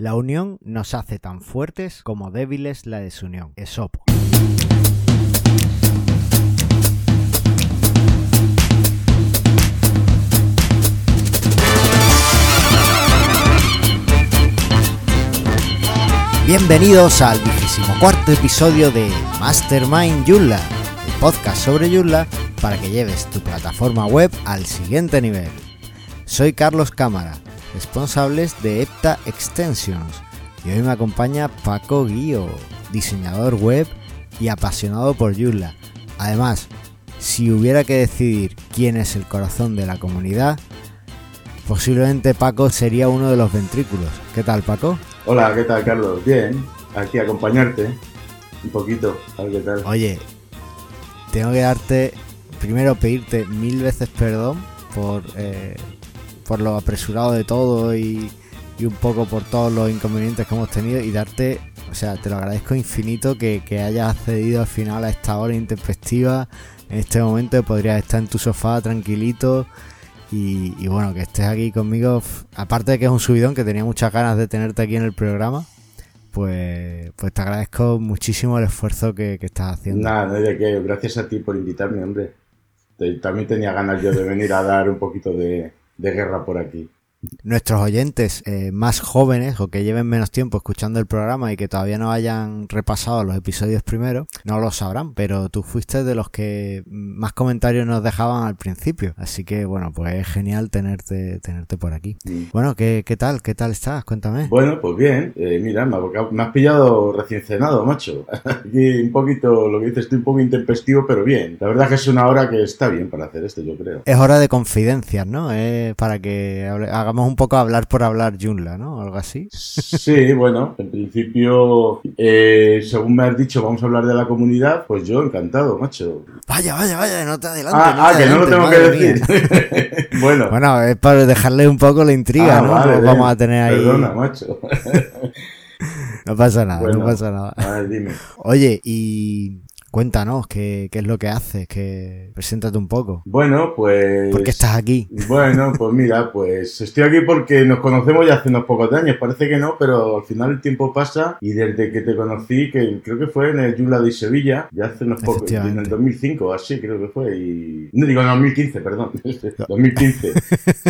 La unión nos hace tan fuertes como débiles la desunión. Esopo. Bienvenidos al cuarto episodio de Mastermind Joomla, el podcast sobre Joomla para que lleves tu plataforma web al siguiente nivel. Soy Carlos Cámara, responsable de Epta Extensions, y hoy me acompaña Paco Guío, diseñador web y apasionado por Joomla. Además, si hubiera que decidir quién es el corazón de la comunidad, posiblemente Paco sería uno de los ventrículos. ¿Qué tal, Paco? Hola, ¿qué tal, Carlos? Bien, aquí a acompañarte un poquito, a ver qué tal. Oye, tengo que darte, primero pedirte mil veces perdón por, eh, por lo apresurado de todo y, y, un poco por todos los inconvenientes que hemos tenido y darte, o sea, te lo agradezco infinito que, que hayas accedido al final a esta hora intempestiva. En este momento podrías estar en tu sofá tranquilito y, bueno, que estés aquí conmigo, aparte de que es un subidón, que tenía muchas ganas de tenerte aquí en el programa, pues, pues te agradezco muchísimo el esfuerzo que, estás haciendo. Nada, no de gracias a ti por invitarme, hombre. También tenía ganas yo de venir a dar un poquito de guerra por aquí nuestros oyentes eh, más jóvenes o que lleven menos tiempo escuchando el programa y que todavía no hayan repasado los episodios primero, no lo sabrán, pero tú fuiste de los que más comentarios nos dejaban al principio. Así que bueno, pues es genial tenerte, tenerte por aquí. Bueno, ¿qué, ¿qué, tal? ¿Qué tal estás? Cuéntame. Bueno, pues bien. Eh, mira, me, has pillado recién cenado, macho. Aquí un poquito, lo que dices, estoy un poco intempestivo, pero bien. La verdad que es una hora que está bien para hacer esto, yo creo. Es hora de confidencias, ¿no? para que haga hagamos un poco hablar por hablar Junla, ¿no? Algo así. Sí, bueno, en principio, eh, según me has dicho, vamos a hablar de la comunidad, pues yo encantado, macho. Vaya, vaya, vaya, no te adelantes. Ah, ah que no lo tengo que decir. bueno. Bueno, es para dejarle un poco la intriga, ah, ¿no? Vale, vamos a tener ahí. Perdona, macho. no pasa nada, no pasa nada. A ver, dime. Oye, y Cuéntanos, ¿qué, ¿qué, es lo que haces? Que preséntate un poco. Bueno, pues... ¿Por qué estás aquí? Bueno, pues mira, pues estoy aquí porque nos conocemos ya hace unos pocos años. Parece que no, pero al final el tiempo pasa y desde que te conocí, que creo que fue en el Yula de Sevilla, ya hace unos pocos, en el 2005, así creo que fue. Y... No digo en 2015, perdón. 2015.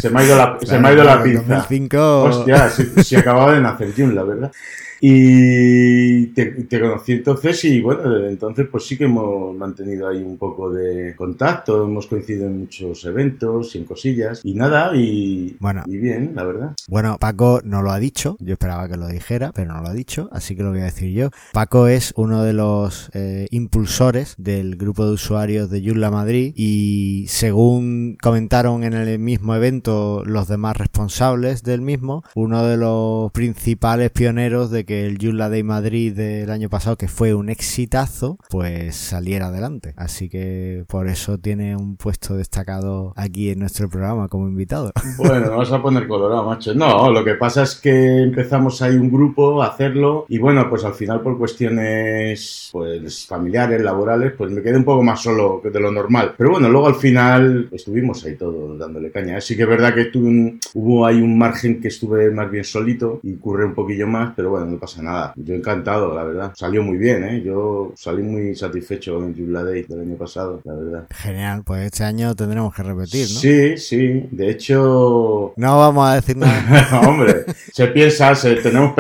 Se me ha ido la, se me ha ido la pinza. 2005... Hostia, si, acababa de nacer Yula, ¿verdad? Y te, conocí entonces y bueno, desde entonces pues sí que hemos mantenido ahí un poco de contacto, hemos coincidido en muchos eventos y en cosillas. Y nada y, bueno, y bien, la verdad. Bueno, Paco no lo ha dicho, yo esperaba que lo dijera, pero no lo ha dicho, así que lo voy a decir yo. Paco es uno de los eh, impulsores del grupo de usuarios de Joomla Madrid y según comentaron en el mismo evento los demás responsables del mismo, uno de los principales pioneros de que el Joomla Day Madrid del año pasado, que fue un exitazo, pues saliera adelante. Así que por eso tiene un puesto destacado aquí en nuestro programa como invitado. Bueno, vamos a poner colorado, macho. No, lo que pasa es que empezamos ahí un grupo a hacerlo y bueno, pues al final por cuestiones pues familiares, laborales, pues me quedé un poco más solo que de lo normal. Pero bueno, luego al final estuvimos ahí todos dándole caña. Así que es verdad que tuve hubo ahí un margen que estuve más bien solito y curré un poquillo más, pero bueno, pasa nada. Yo encantado, la verdad. Salió muy bien, ¿eh? Yo salí muy satisfecho con el Joomla Day del año pasado, la verdad. Genial, pues este año tendremos que repetir, ¿no? Sí, sí. De hecho... No vamos a decir nada. Hombre, se piensa, tenemos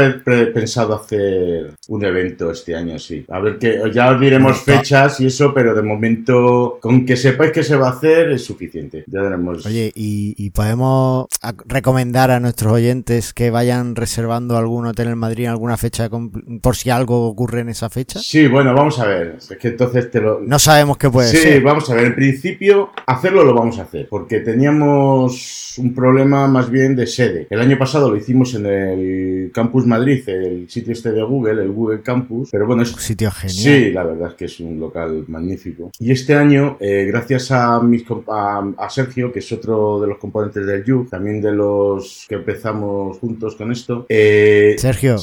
pensado hacer un evento este año, sí. A ver que ya os diremos fechas y eso, pero de momento, con que sepáis que se va a hacer es suficiente. Ya tenemos... Oye, ¿y, y podemos recomendar a nuestros oyentes que vayan reservando algún hotel en Madrid, algún una fecha por si algo ocurre en esa fecha? Sí, bueno, vamos a ver. Es que entonces te lo... No sabemos qué puede ser. Sí, vamos a ver. En principio, hacerlo lo vamos a hacer. Porque teníamos un problema más bien de sede. El año pasado lo hicimos en el Campus Madrid, el sitio este de Google, el Google Campus. Pero bueno, es un sitio genial. Sí, la verdad es que es un local magnífico. Y este año, eh, gracias a, mis, a, Sergio, que es otro de los componentes del YUG, también de los que empezamos juntos con esto. Eh, Sergio.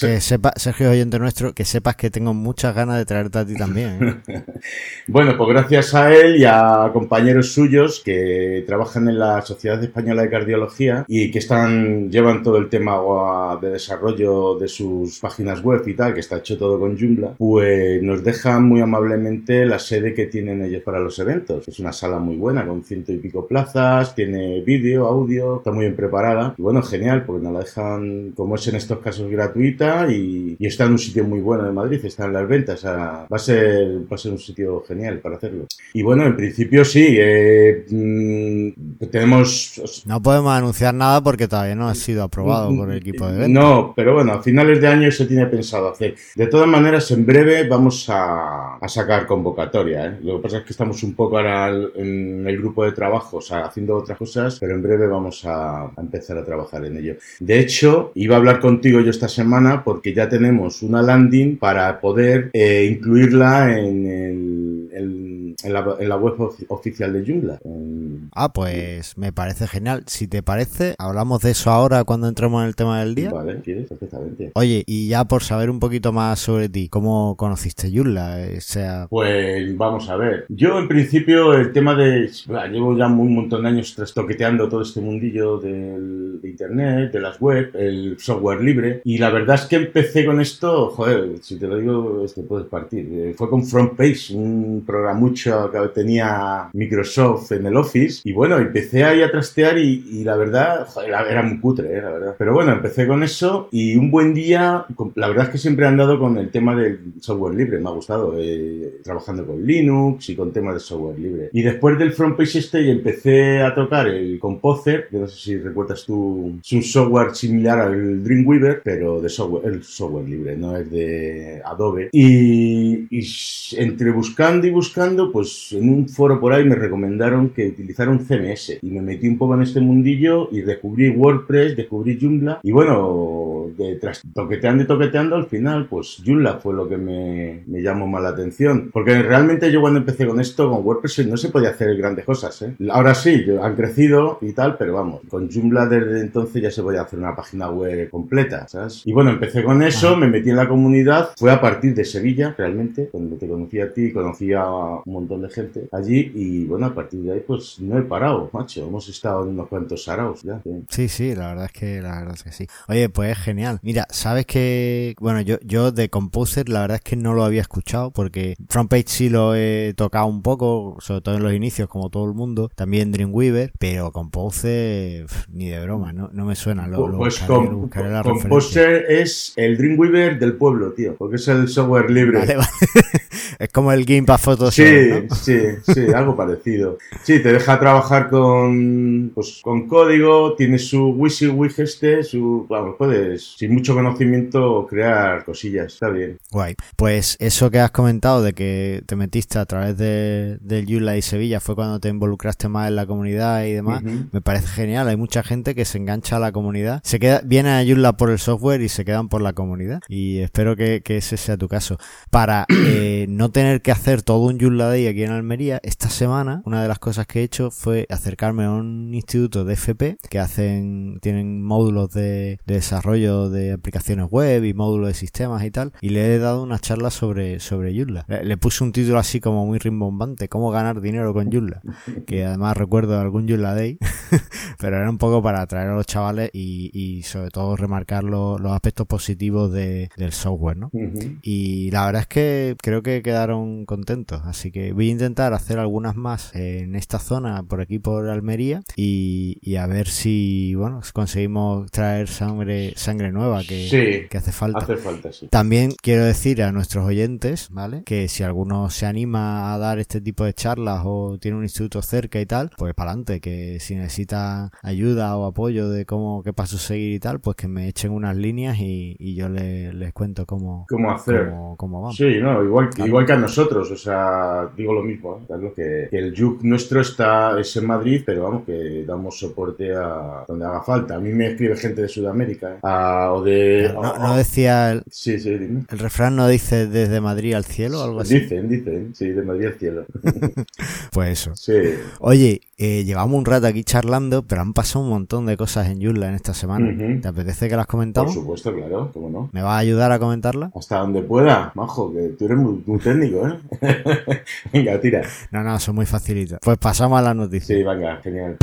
Que sepa, Sergio oyente nuestro, que sepas que tengo muchas ganas de traerte a ti también. ¿eh? bueno, pues gracias a él y a compañeros suyos que trabajan en la Sociedad Española de Cardiología y que están llevan todo el tema de desarrollo de sus páginas web y tal, que está hecho todo con Joomla, pues nos dejan muy amablemente la sede que tienen ellos para los eventos. Es una sala muy buena, con ciento y pico plazas, tiene vídeo, audio, está muy bien preparada. Y bueno, genial, porque nos la dejan, como es en estos casos, gratuita y, está en un sitio muy bueno de Madrid, está en las ventas. va, a ser, va a ser un sitio genial para hacerlo. Y bueno, en principio sí, eh, mm, tenemos... No podemos anunciar nada porque todavía no ha sido aprobado por el equipo de ventas. No, pero bueno, a finales de año se tiene pensado hacer. De todas maneras, en breve vamos a, sacar convocatoria. ¿eh? Lo que pasa es que estamos un poco ahora en el grupo de trabajo, o sea, haciendo otras cosas, pero en breve vamos a, empezar a trabajar en ello. De hecho, iba a hablar contigo yo esta semana porque ya tenemos una landing para poder eh, incluirla en el en la, web oficial de Joomla. Ah, pues me parece genial. Si te parece, hablamos de eso ahora cuando entremos en el tema del día. Vale, quieres, perfectamente. Oye, y ya por saber un poquito más sobre ti, ¿cómo conociste Joomla? O sea... Pues vamos a ver. Yo en principio el tema de... Llevo ya un montón de años trastoqueteando todo este mundillo del, de Internet, de las web, el software libre. Y la verdad es que empecé con esto, joder, si te lo digo, te puedes partir. Eh, fue con FrontPage, un programa mucho que tenía Microsoft en el Office. Y bueno, empecé ahí a trastear y, la verdad, era muy cutre, eh, la verdad. Pero bueno, empecé con eso y un buen día, la verdad es que siempre he andado con el tema del software libre, me ha gustado, eh, trabajando con Linux y con temas de software libre. Y después del Front Page Stage empecé a tocar el Composer, que no sé si recuerdas tú, es un software similar al Dreamweaver, pero de software, el software libre, no es de Adobe. Y, y entre buscando y buscando, pues en un foro por ahí me recomendaron que utilizara un CMS y me metí un poco en este mundillo y descubrí WordPress, descubrí Joomla y bueno, de tras toqueteando y toqueteando al final, pues Joomla fue lo que me, me llamó más la atención. Porque realmente yo cuando empecé con esto, con WordPress, no se podía hacer grandes cosas, ¿eh? Ahora sí, han crecido y tal, pero vamos, con Joomla desde entonces ya se podía hacer una página web completa, ¿sabes? Y bueno, empecé con eso, me metí en la comunidad, fue a partir de Sevilla, realmente, cuando te conocí a ti, conocí a un montón de gente allí y bueno, a partir de ahí pues no he parado, macho. Hemos estado en unos cuantos saraos ya. Sí, sí, la verdad es que la verdad es que sí. Oye, pues es genial. Mira, sabes que, bueno, yo, yo de Composer la verdad es que no lo había escuchado porque FrontPage sí lo he tocado un poco, sobre todo en los inicios, como todo el mundo, también Dreamweaver, pero Composer ni de broma, no, no me suena. Lo, pues Composer es el Dreamweaver del pueblo, tío, porque es el software libre. es como el Game para Photoshop. Sí, sí, sí, algo parecido. Sí, te deja trabajar con, pues, con código, tiene su WYSIWYG este, su, vamos, puedes, sin mucho conocimiento, crear cosillas, está bien. Guay. Pues eso que has comentado de que te metiste a través de, del Yula y Sevilla fue cuando te involucraste más en la comunidad y demás, me parece genial. Hay mucha gente que se engancha a la comunidad, se queda, viene a Yula por el software y se quedan por la comunidad. Y espero que, ese sea tu caso. Para eh, no tener que hacer todo un Joomla Day aquí en Almería, esta semana una de las cosas que he hecho fue acercarme a un instituto de FP que hacen, tienen módulos de, desarrollo de aplicaciones web y módulos de sistemas y tal, y le he dado una charla sobre, sobre Joomla. Le, puse un título así como muy rimbombante, cómo ganar dinero con Joomla, que además recuerdo algún Joomla Day, pero era un poco para atraer a los chavales y, sobre todo remarcar los aspectos positivos del software, ¿no? Y la verdad es que creo que quedaron contentos, así que voy a intentar hacer algunas más en esta zona, por aquí por Almería, y, a ver si, bueno, conseguimos traer sangre, sangre nueva que, que hace falta. Hace falta sí. También quiero decir a nuestros oyentes, ¿vale? Que si alguno se anima a dar este tipo de charlas o tiene un instituto cerca y tal, pues para adelante, que si necesita ayuda o apoyo de cómo, qué paso seguir y tal, pues que me echen unas líneas y, yo les, cuento cómo, cómo hacer. Cómo, vamos. Sí, no, igual, igual que a nosotros, o sea, digo lo mismo, ¿eh? que, el JUC nuestro está es en Madrid, pero vamos, que damos soporte a donde haga falta. A mí me escribe gente de Sudamérica, ¿eh? o de... No, decía... El, sí, sí, dime. El refrán no dice desde Madrid al cielo o algo así. Dicen, dicen, sí, de Madrid al cielo. pues eso. Sí. Oye, eh, llevamos un rato aquí charlando, pero han pasado un montón de cosas en Joomla en esta semana. ¿Te apetece que las Por comentamos? supuesto, claro, cómo no. ¿Me vas a ayudar a comentarlas? Hasta donde pueda, majo, que tú eres muy, muy técnico, ¿eh? venga, tira. No, no, son muy facilitas. Pues pasamos a las noticias. Sí, venga, genial.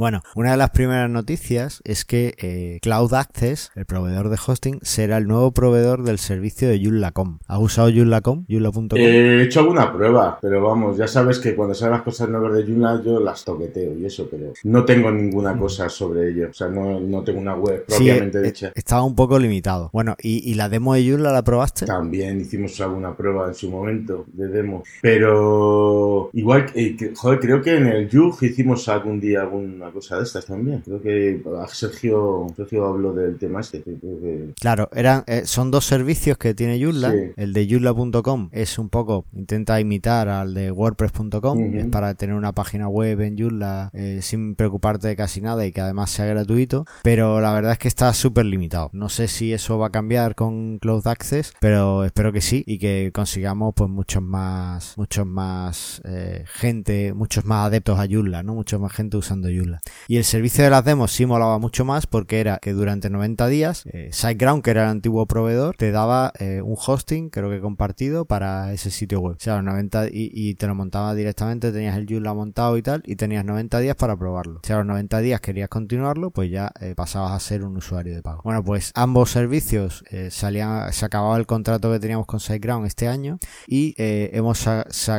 Bueno, una de las primeras noticias es que eh, Cloud Access, el proveedor de hosting, será el nuevo proveedor del servicio de Joomla.com. ¿Has usado Joomla.com? Joomla.com. Eh, He hecho alguna prueba, pero vamos, ya sabes que cuando salen las cosas nuevas de Joomla yo las toqueteo y eso, pero no tengo ninguna cosa sobre ello. O sea, no, no tengo una web Sí, propiamente eh, hecha. estaba un poco limitado. Bueno, ¿y, y la demo de Joomla la probaste? También hicimos alguna prueba en su momento de demo. Pero igual, eh, que- joder, creo que en el Yug hicimos algún día alguna cosa de estas también. Creo que ah, Sergio, Sergio habló del tema este. que creo que- Claro, eran, eh, son dos servicios que tiene Joomla. Sí. El de Joomla.com es un poco, intenta imitar al de WordPress.com, es para tener una página web en Joomla eh, sin preocuparte de casi nada y que además sea gratuito, pero la verdad es que está súper limitado. No sé si eso va a cambiar con Cloud Access, pero espero que sí y que consigamos pues muchos más, muchos más eh, gente, muchos más adeptos a Joomla, ¿no? Muchos más gente usando Joomla. Y el servicio de las demos sí molaba mucho más porque era que durante 90 días eh, SiteGround, que era el antiguo proveedor, te daba eh, un hosting, creo que compartido, para ese sitio web. O sea, los 90 y, y te lo montaba directamente, tenías el Joomla montado y tal, y tenías 90 días para probarlo. Si a los 90 días querías continuarlo, pues ya eh, pasabas a ser un usuario de pago. Bueno, pues ambos servicios salían, se acababa el contrato que teníamos con SiteGround este año y hemos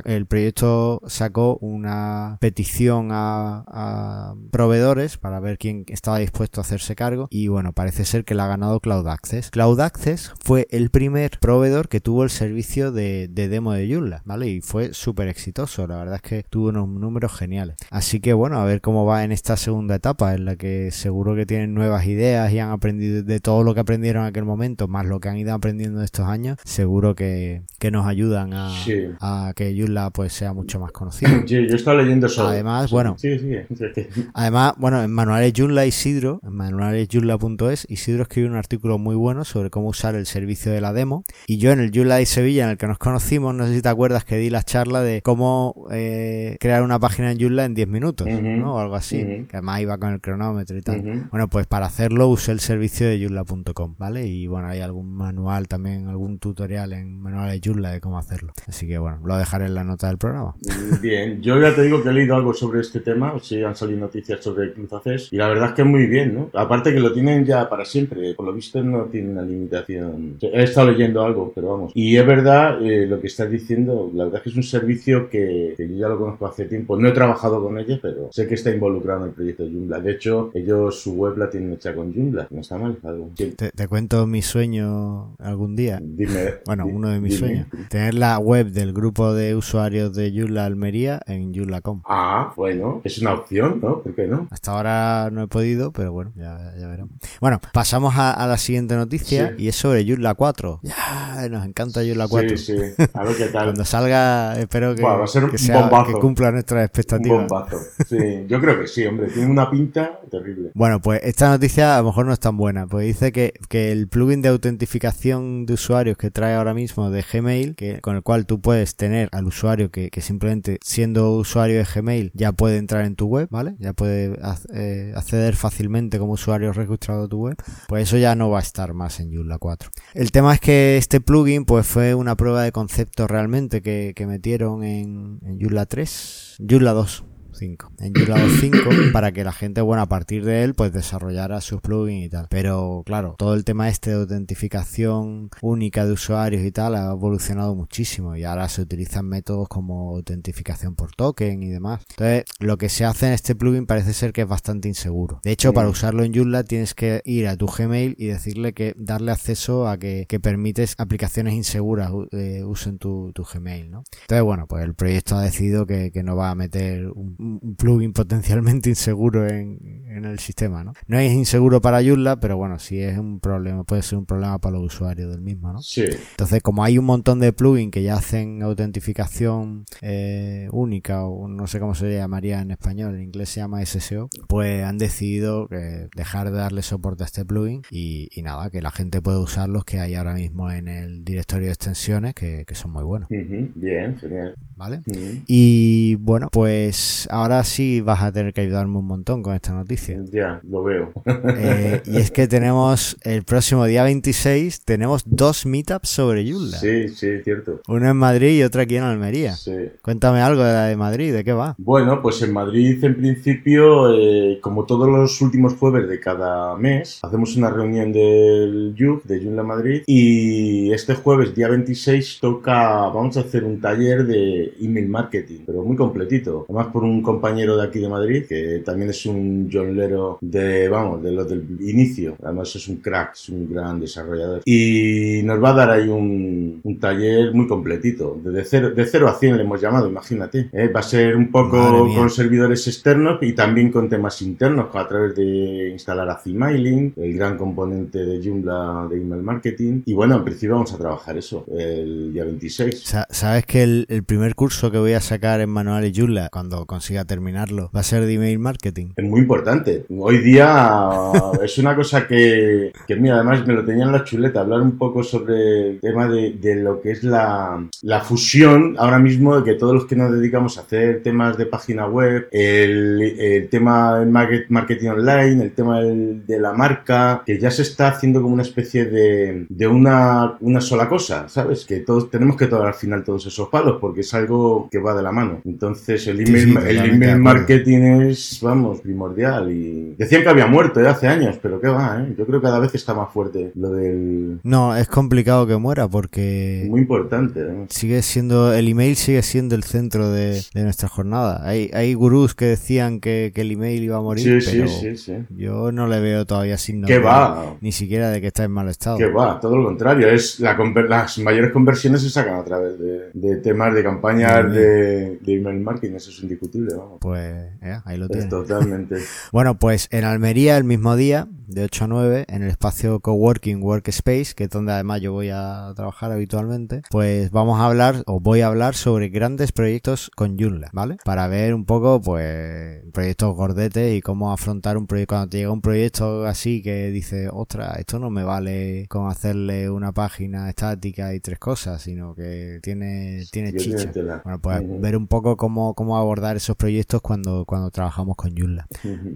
el proyecto sacó una petición a, a proveedores para ver quién estaba dispuesto a hacerse cargo y bueno parece ser que la ha ganado Cloud Access Cloud Access fue el primer proveedor que tuvo el servicio de, de demo de Joomla vale y fue súper exitoso la verdad es que tuvo unos números geniales así que bueno a ver cómo va en esta segunda etapa en la que seguro que tienen nuevas ideas y han aprendido de todo lo que aprendieron en aquel momento más lo que han ido aprendiendo estos años seguro que, que nos ayudan a, Sí. a que Joomla pues sea mucho más conocido Sí, yo estaba leyendo eso. Además, bueno. Sí, sí, sí, sí. Además, bueno, en manuales Joomla Isidro, en manuales joomla.es, Isidro escribió un artículo muy bueno sobre cómo usar el servicio de la demo. Y yo en el Joomla de Sevilla, en el que nos conocimos, no sé si te acuerdas que di la charla de cómo eh, crear una página en Joomla en 10 minutos. ¿no? O algo así, que además iba con el cronómetro y tal. Bueno, pues para hacerlo usé el servicio de joomla.com, ¿vale? Y bueno, hay algún manual también, algún tutorial en manuales Joomla de cómo hacerlo. Así que bueno, lo dejaré en la nota del programa. Bien, yo ya te digo que he leído algo sobre este tema, sea, han salido noticias sobre Cruz Access, y la verdad es que muy bien, ¿no? Aparte que lo tienen ya para siempre, por lo visto no tiene una limitación. He estado leyendo algo, pero vamos. Y es verdad eh, lo que estás diciendo, la verdad es que es un servicio que, que yo ya lo conozco hace tiempo, no he trabajado con ellos, pero sé que está involucrado en el proyecto de Joomla. De hecho, ellos su web la tienen hecha con Joomla, no está mal. algo. Sí, Te, te cuento mi sueño algún día. Dime. Bueno, uno de mis dime. sueños. Tener la web del grupo de usuarios de Joomla Almería en joomla.com. Ah, bueno, es una opción, ¿no? ¿Por no? Hasta ahora no he podido, pero bueno, ya, ya veremos. Bueno, pasamos a, a la siguiente noticia Sí. y es sobre Joomla 4. Ya, nos encanta Joomla 4. Sí, sí. A ver qué tal. Cuando salga, espero que, Buah, va a ser que un sea- bombazo. que cumpla nuestras Un expectativas. bombazo. Sí, yo creo que sí, hombre. Tiene una pinta terrible. Bueno, pues esta noticia a lo mejor no es tan buena, pues dice que, que el plugin de autentificación de usuarios que trae ahora mismo de Gmail, que, con el cual tú puedes tener al usuario que, que simplemente siendo usuario de Gmail ya puede entrar en tu web, ¿vale? Ya puede eh, acceder fácilmente como usuario registrado a tu web, pues eso ya no va a estar más en Joomla 4. El tema es que este plugin pues fue una prueba de concepto realmente que, que metieron en, en Joomla 3, Joomla 2. 5. En Joomla 2.5 para que la gente, bueno, a partir de él, pues desarrollara sus plugins y tal. Pero claro, todo el tema este de autentificación única de usuarios y tal ha evolucionado muchísimo y ahora se utilizan métodos como autentificación por token y demás. Entonces, lo que se hace en este plugin parece ser que es bastante inseguro. De hecho, para usarlo en Joomla tienes que ir a tu Gmail y decirle que darle acceso a que, que permites aplicaciones inseguras eh, usen tu, tu Gmail, ¿no? Entonces, bueno, pues el proyecto ha decidido que, que no va a meter un, un plugin potencialmente inseguro en, en el sistema, ¿no? No es inseguro para Joomla, pero bueno, sí es un problema, puede ser un problema para los usuarios del mismo, ¿no? Sí. Entonces, como hay un montón de plugins que ya hacen autentificación eh, única, o no sé cómo se llamaría en español, en inglés se llama SSO, pues han decidido eh, dejar de darle soporte a este plugin y, y nada, que la gente puede usar los que hay ahora mismo en el directorio de extensiones, que, que son muy buenos, Bien, genial. ¿Vale? Y bueno, pues ahora sí vas a tener que ayudarme un montón con esta noticia. Ya, lo veo. Eh, y es que tenemos el próximo día 26, tenemos dos meetups sobre Joomla. Sí, sí, cierto. Uno en Madrid y otro aquí en Almería. Sí. Cuéntame algo de la de Madrid, ¿de qué va? Bueno, pues en Madrid, en principio, eh, como todos los últimos jueves de cada mes, hacemos una reunión del YUG, de Joomla Madrid, y este jueves, día 26, toca, vamos a hacer un taller de email marketing, pero muy completito. Además por un compañero de aquí de Madrid, que también es un jonlero de, vamos, de los del inicio. Además es un crack, es un gran desarrollador. Y nos va a dar ahí un, un taller muy completito. De cero, de cero a 100 le hemos llamado, imagínate. ¿eh? Va a ser un poco con servidores externos y también con temas internos, a través de instalar ACMailing, el gran componente de Joomla de email marketing. Y bueno, en principio vamos a trabajar eso el día 26. Sa- ¿Sabes que el, el primer curso que voy a sacar en Manuales Joomla, cuando consiga terminarlo, va a ser de email marketing? Es muy importante. Hoy día es una cosa que, que, mira, además me lo tenía en la chuleta, hablar un poco sobre el tema de, de lo que es la, la fusión ahora mismo de que todos los que nos dedicamos a hacer temas de página web, el, el tema del market- marketing online, el tema del- de la marca, que ya se está haciendo como una especie de, de una, una sola cosa, ¿sabes? Que todos tenemos que tomar al final todos esos palos porque es algo que va de la mano. Entonces el Sí, email, sí, el totalmente de email marketing es, vamos, primordial. Y decían que había muerto ya hace años, pero qué va, ¿eh? Yo creo que cada vez está más fuerte lo del... No, es complicado que muera porque Muy importante. ¿eh? sigue siendo, el email sigue siendo el centro de, de nuestra jornada. Hay, hay gurús que decían que, que el email iba a morir, Sí, pero sí, sí, sí. yo no le veo todavía signos ¿Qué va? ni siquiera de que está en mal estado. Que va, todo lo contrario. Es la las mayores conversiones se sacan a través de, de temas de campañas De, de email marketing, eso es indiscutible, vamos. Pues eh, ahí lo Es tienes. totalmente. Bueno, pues en Almería el mismo día, de 8 a 9, en el espacio Coworking Workspace, que es donde además yo voy a trabajar habitualmente, pues vamos a hablar, o voy a hablar sobre grandes proyectos con Joomla, ¿vale? Para ver un poco, pues, proyectos gordetes y cómo afrontar un proyecto, cuando te llega un proyecto así que dice, ostras, esto no me vale con hacerle una página estática y tres cosas, sino que tiene, tiene Yo chicha. Bueno, pues ver un poco cómo, cómo abordar esos proyectos cuando, cuando trabajamos con Joomla.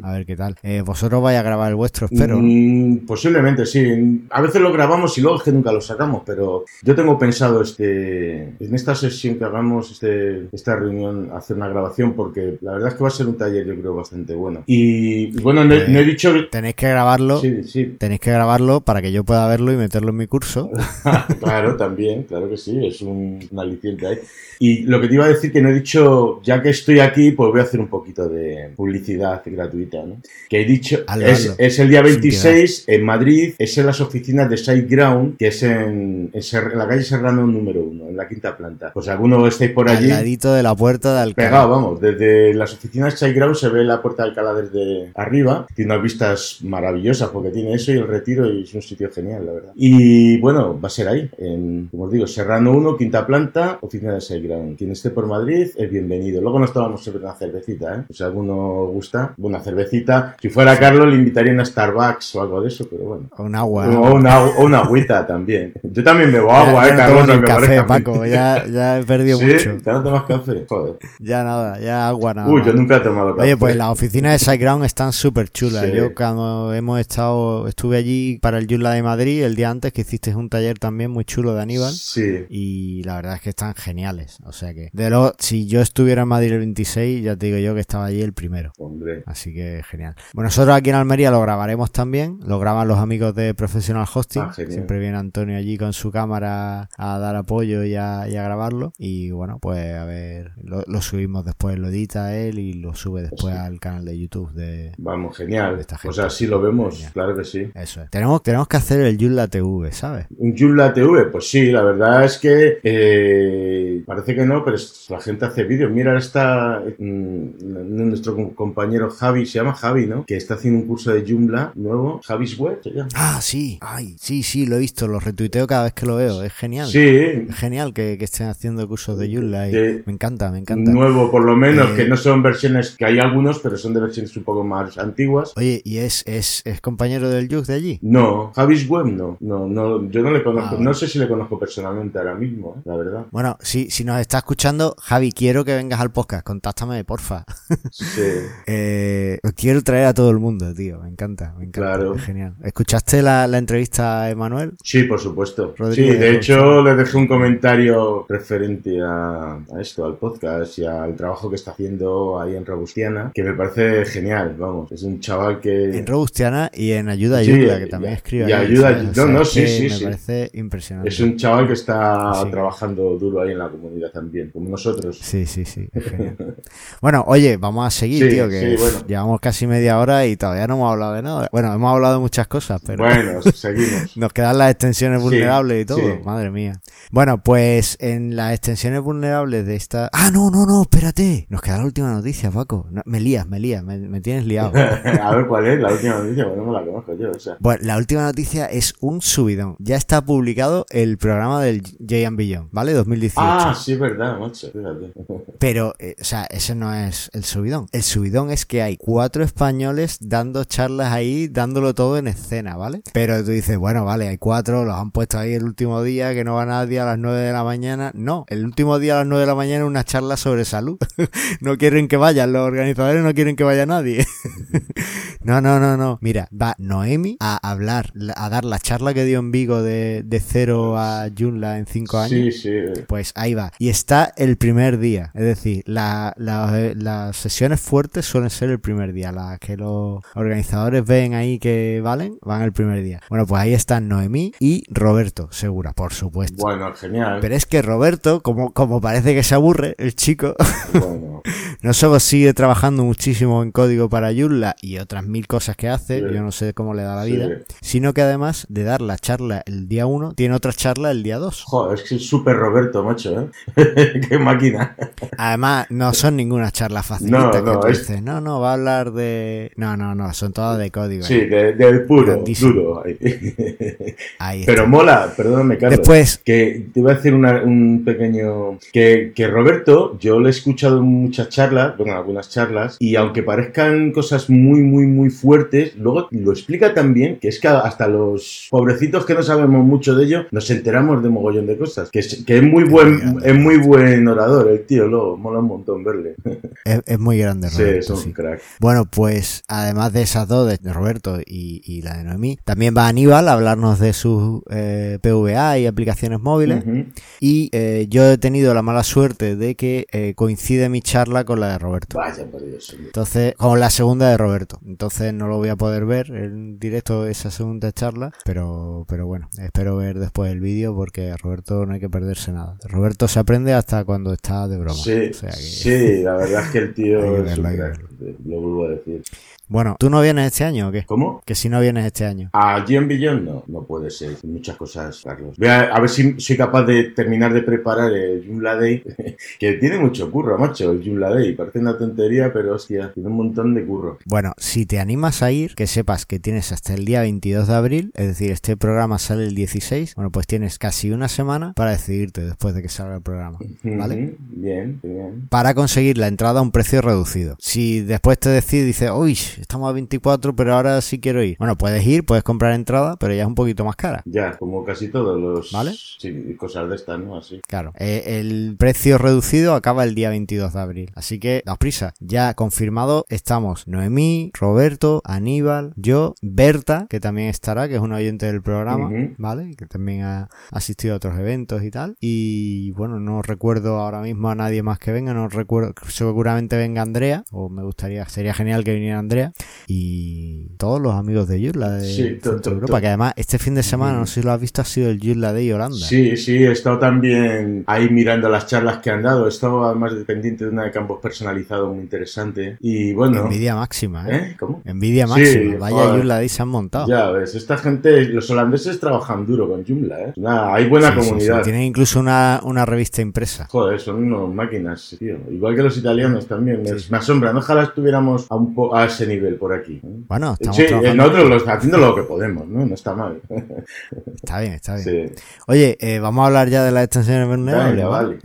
A ver qué tal. Eh, vosotros vais a grabar el vuestro, espero. Mm, posiblemente sí. A veces lo grabamos y luego es que nunca lo sacamos, pero yo tengo pensado este en esta sesión que hagamos, este, esta reunión, hacer una grabación porque la verdad es que va a ser un taller yo creo bastante bueno. Y bueno, no, he- no he dicho... Tenéis que grabarlo. Sí, sí, Tenéis que grabarlo para que yo pueda verlo y meterlo en mi curso. claro, también, claro que sí, es un, un aliciente ahí. Y lo que te iba a decir que no he dicho, ya que estoy aquí, pues voy a hacer un poquito de publicidad gratuita, ¿no? Que he dicho, Hazlo, es, hazlo. es el día 26 en Madrid, es en las oficinas de SiteGround, que es en, en en la calle Serrano número 1, en la quinta planta. Pues alguno estáis por Al allí, ladito de la puerta de Alcalá. Pegado, vamos, desde las oficinas de SiteGround se ve la puerta de Alcalá desde arriba. Tiene unas vistas maravillosas porque tiene eso y el retiro y es un sitio genial, la verdad. Y bueno, va a ser ahí, en, como os digo, Serrano 1, quinta planta, oficina de SiteGround. Quien esté por Madrid es bienvenido. Luego nos tomamos siempre una cervecita, ¿eh? Si a alguno gusta, una cervecita. Si fuera Carlos, le invitaría una Starbucks o algo de eso, pero bueno. Un agua. O ¿no? una, o una agüita también. Yo también bebo agua, ya ¿eh, no Carlos? aunque café, Paco. Ya, ya he perdido ¿Sí? mucho. ¿Ya no tomas café? Joder. Ya nada, ya agua nada. Uy, yo nunca he tomado café. Oye, pues las oficinas de SiteGround están súper chulas. Sí. Yo cuando hemos estado, estuve allí para el Joomla de Madrid el día antes que hiciste un taller también muy chulo de Aníbal. Sí. Y la verdad es que están geniales. O sea que, de lo, si yo estuviera en Madrid el 26, ya te digo yo que estaba allí el primero. Hombre. Así que genial. Bueno, nosotros aquí en Almería lo grabaremos también. Lo graban los amigos de Professional Hosting. Ah. Siempre viene Antonio allí con su cámara a dar apoyo y a, y a grabarlo. Y bueno, pues a ver, lo, lo subimos después, lo edita él y lo sube después Sí. al canal de YouTube de... Vamos, genial. Esta Pues gente. así lo vemos, Genial. claro que sí. Eso es. Tenemos, tenemos que hacer el Joomla TV, ¿sabes? Un Joomla TV, pues sí, la verdad es que eh, parece que no, pero la gente hace vídeos. Mira, está mm, nuestro com- compañero Javi, se llama Javi, ¿no? Que está haciendo un curso de Joomla nuevo. Javi's Web se llama. Ah, sí. Ay, sí, sí, lo he visto. Lo retuiteo cada vez que lo veo. Es genial. Sí, Es genial que, que estén haciendo cursos de Joomla De- me encanta, me encanta. nuevo por lo menos, Eh, que no son versiones, que hay algunos, pero son de versiones un poco más antiguas. Oye, ¿y es, es, es compañero del Yug de allí? No, Javi's Web no. No, no, yo no le conozco. Ah. No sé si le conozco personalmente ahora mismo, ¿eh? la verdad. Bueno, si, si nos está escuchando, Javi, quiero que vengas al podcast. Contáctame, porfa. Sí. Eh, quiero traer a todo el mundo, tío. Me encanta, me encanta. Claro. Genial. ¿Escuchaste la, la entrevista a Emanuel? Sí, por supuesto. Rodríguez, sí, de hecho le dejé un comentario referente a, a esto, al podcast y al trabajo que está haciendo ahí en Robustiana, que me parece genial, vamos. Es un chaval que... En Robustiana y en Ayuda a Sí, Joomla, que también escribe y ahí, Ayuda no, es sí, sí, Me sí. parece impresionante. Es un chaval que está Sí. trabajando duro ahí en la comunidad también, como nosotros. Sí, sí, sí, es genial. Bueno, oye, vamos a seguir, tío, que bueno. llevamos casi media hora y todavía no hemos hablado de nada. Bueno, hemos hablado de muchas cosas, pero Bueno, seguimos. nos quedan las extensiones Sí, vulnerables y todo. sí. Madre mía. Bueno, pues en las extensiones vulnerables de esta... Ah, no, no, no, espérate. Nos queda la última noticia, Paco. No, me lías, me lías, me, me tienes liado. a ver cuál es la última noticia, bueno, no me la conozco yo, o sea. Bueno, la última noticia es un subidón. Ya está publicado el programa del J Beyond, ¿vale? 2018. Ah, sí, es verdad, macho, fíjate. Pero, eh, o sea, ese no es el subidón. El subidón es que hay cuatro españoles dando charlas ahí, dándolo todo en escena, ¿vale? Pero tú dices, bueno, vale, hay cuatro, los han puesto ahí el último día, que no va nadie a las nueve de la mañana. No, el último día a las nueve de la mañana es una charla sobre salud. no quieren que vayan, los organizadores no quieren que vaya nadie. no, no, no, no. Mira, va Noemi a hablar, a dar la charla que dio en Vigo de, de cero a Joomla en cinco años. Sí, sí. Pues ahí va. Y está el primer día. Es decir, la- la- las sesiones fuertes suelen ser el primer día. Las que los organizadores ven ahí que valen, van el primer día. Bueno, pues ahí están Noemí y Roberto, segura, por supuesto. Bueno, genial. Pero es que Roberto, como, como parece que se aburre, el chico, Bueno, no solo sigue trabajando muchísimo en código para Joomla y otras mil cosas que hace, Sí. yo no sé cómo le da la Sí. vida, sino que además de dar la charla el día 1, tiene otra charla el día 2. joder, es que es súper Roberto, macho, ¿eh? Qué máquina. Además, no son ninguna charla facilita No, que no, tú es- dices, no, no, va a hablar de... No, no, no, son todas de código. Sí, de, de puro, Grandísimo. duro. ahí. Ahí está. Pero mola, perdóname, Carlos. Después, Que te iba a decir una- un pequeño. Que, que Roberto, yo le he escuchado en muchas charlas, bueno, algunas charlas, y aunque parezcan cosas muy, muy, muy fuertes, luego lo explica también que es que hasta los pobrecitos que no sabemos mucho de ello, nos enteramos de mogollón de cosas. Que es, que es muy buen, es muy buen orador el tío, luego mola un montón verle. es, es muy grande, Sí, Roberto, es un sí. crack. Bueno, pues además de esas dos, de Roberto y, y la de Noemí, también va Aníbal a hablarnos de sus eh, PVA y aplicaciones móviles. Y eh, yo he tenido la mala suerte de que eh, coincide mi charla con la de Roberto. Vaya por Dios. Entonces, con la segunda de Roberto. Entonces no lo voy a poder ver en directo esa segunda charla. Pero, pero bueno, espero ver después el vídeo porque a Roberto no hay que perderse nada. Roberto se aprende hasta cuando está de broma. Sí, O sea que- sí, la verdad es que el tío es un crack, lo vuelvo a decir. Bueno, ¿tú no vienes este año o qué? ¿Cómo? Que si no vienes este año. A Gian Billon no, no puede ser. Muchas cosas, Carlos. Voy a, a ver si soy capaz de terminar de preparar el Joomla Day, que tiene mucho curro, macho, el Joomla Day. Parece una tontería, pero hostia, tiene un montón de curro. Bueno, si te animas a ir, que sepas que tienes hasta el día 22 de abril, es decir, este programa sale el 16, bueno, pues tienes casi una semana para decidirte después de que salga el programa, ¿vale? Bien, bien. Para conseguir la entrada a un precio reducido. Si después te decides y dices, uy, estamos a 24, pero ahora sí quiero ir. Bueno, puedes ir, puedes comprar entrada, pero ya es un poquito más cara. Ya, como casi todos los... ¿Vale? Sí, cosas de estas, ¿no? Así. Claro, eh, el precio reducido acaba el día 22 de abril. Así que, daos prisa. Ya confirmado estamos Noemí, Roberto, Aníbal, yo, Berta, que también estará, que es un oyente del programa. ¿vale? Que también ha asistido a otros eventos y tal. Y bueno, no recuerdo ahora mismo a nadie más que venga, no recuerdo, seguramente venga Andrea, o me gustaría, sería genial que viniera Andrea. Y todos los amigos de Joomla de Sí, Europa, que además este fin de semana, no sé si lo has visto, ha sido el Joomla Day Holanda. Sí, sí, he estado también ahí mirando las charlas que han dado. He estado además dependiente de una de campos personalizado muy interesante. Y bueno. Envidia máxima, ¿eh? ¿Eh? ¿Cómo? Envidia Sí, máxima. Vaya joder. Joomla Day se han montado. Ya ves, esta gente, los holandeses trabajan duro con Joomla, ¿eh? Nada, hay buena Sí, sí, sí. comunidad. Tienen incluso una, una revista impresa. Joder, son unos máquinas, tío. Igual que los italianos también. Me, me asombran. Ojalá estuviéramos a, un po- a ese nivel por aquí. ¿eh? Bueno, estamos Sí, eh, trabajando. nosotros haciendo lo que podemos, ¿no? No está mal. Está bien, está bien. Sí. Oye, eh, vamos a hablar ya de las extensiones vulnerables. Venga, ¿vale? vale.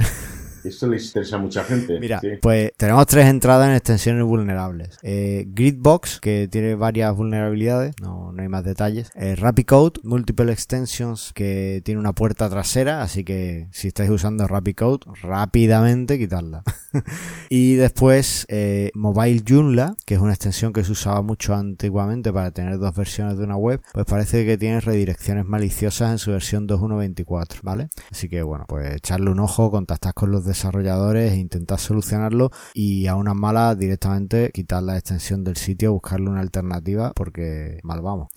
Esto les interesa a mucha gente. Mira, sí. pues tenemos tres entradas en extensiones vulnerables. Eh, Gridbox, que tiene varias vulnerabilidades, no, no hay más detalles. Eh, RapidCode, Multiple Extensions, que tiene una puerta trasera, así que si estáis usando RapidCode, rápidamente quitarla. y después eh, Mobile Joomla, que es una extensión que se usaba mucho antiguamente para tener dos versiones de una web, pues parece que tiene redirecciones maliciosas en su versión 2.1.24, ¿vale? Así que bueno, pues echarle un ojo, contactar con los desarrolladores e intentar solucionarlo y a unas malas directamente quitar la extensión del sitio, buscarle una alternativa porque mal vamos.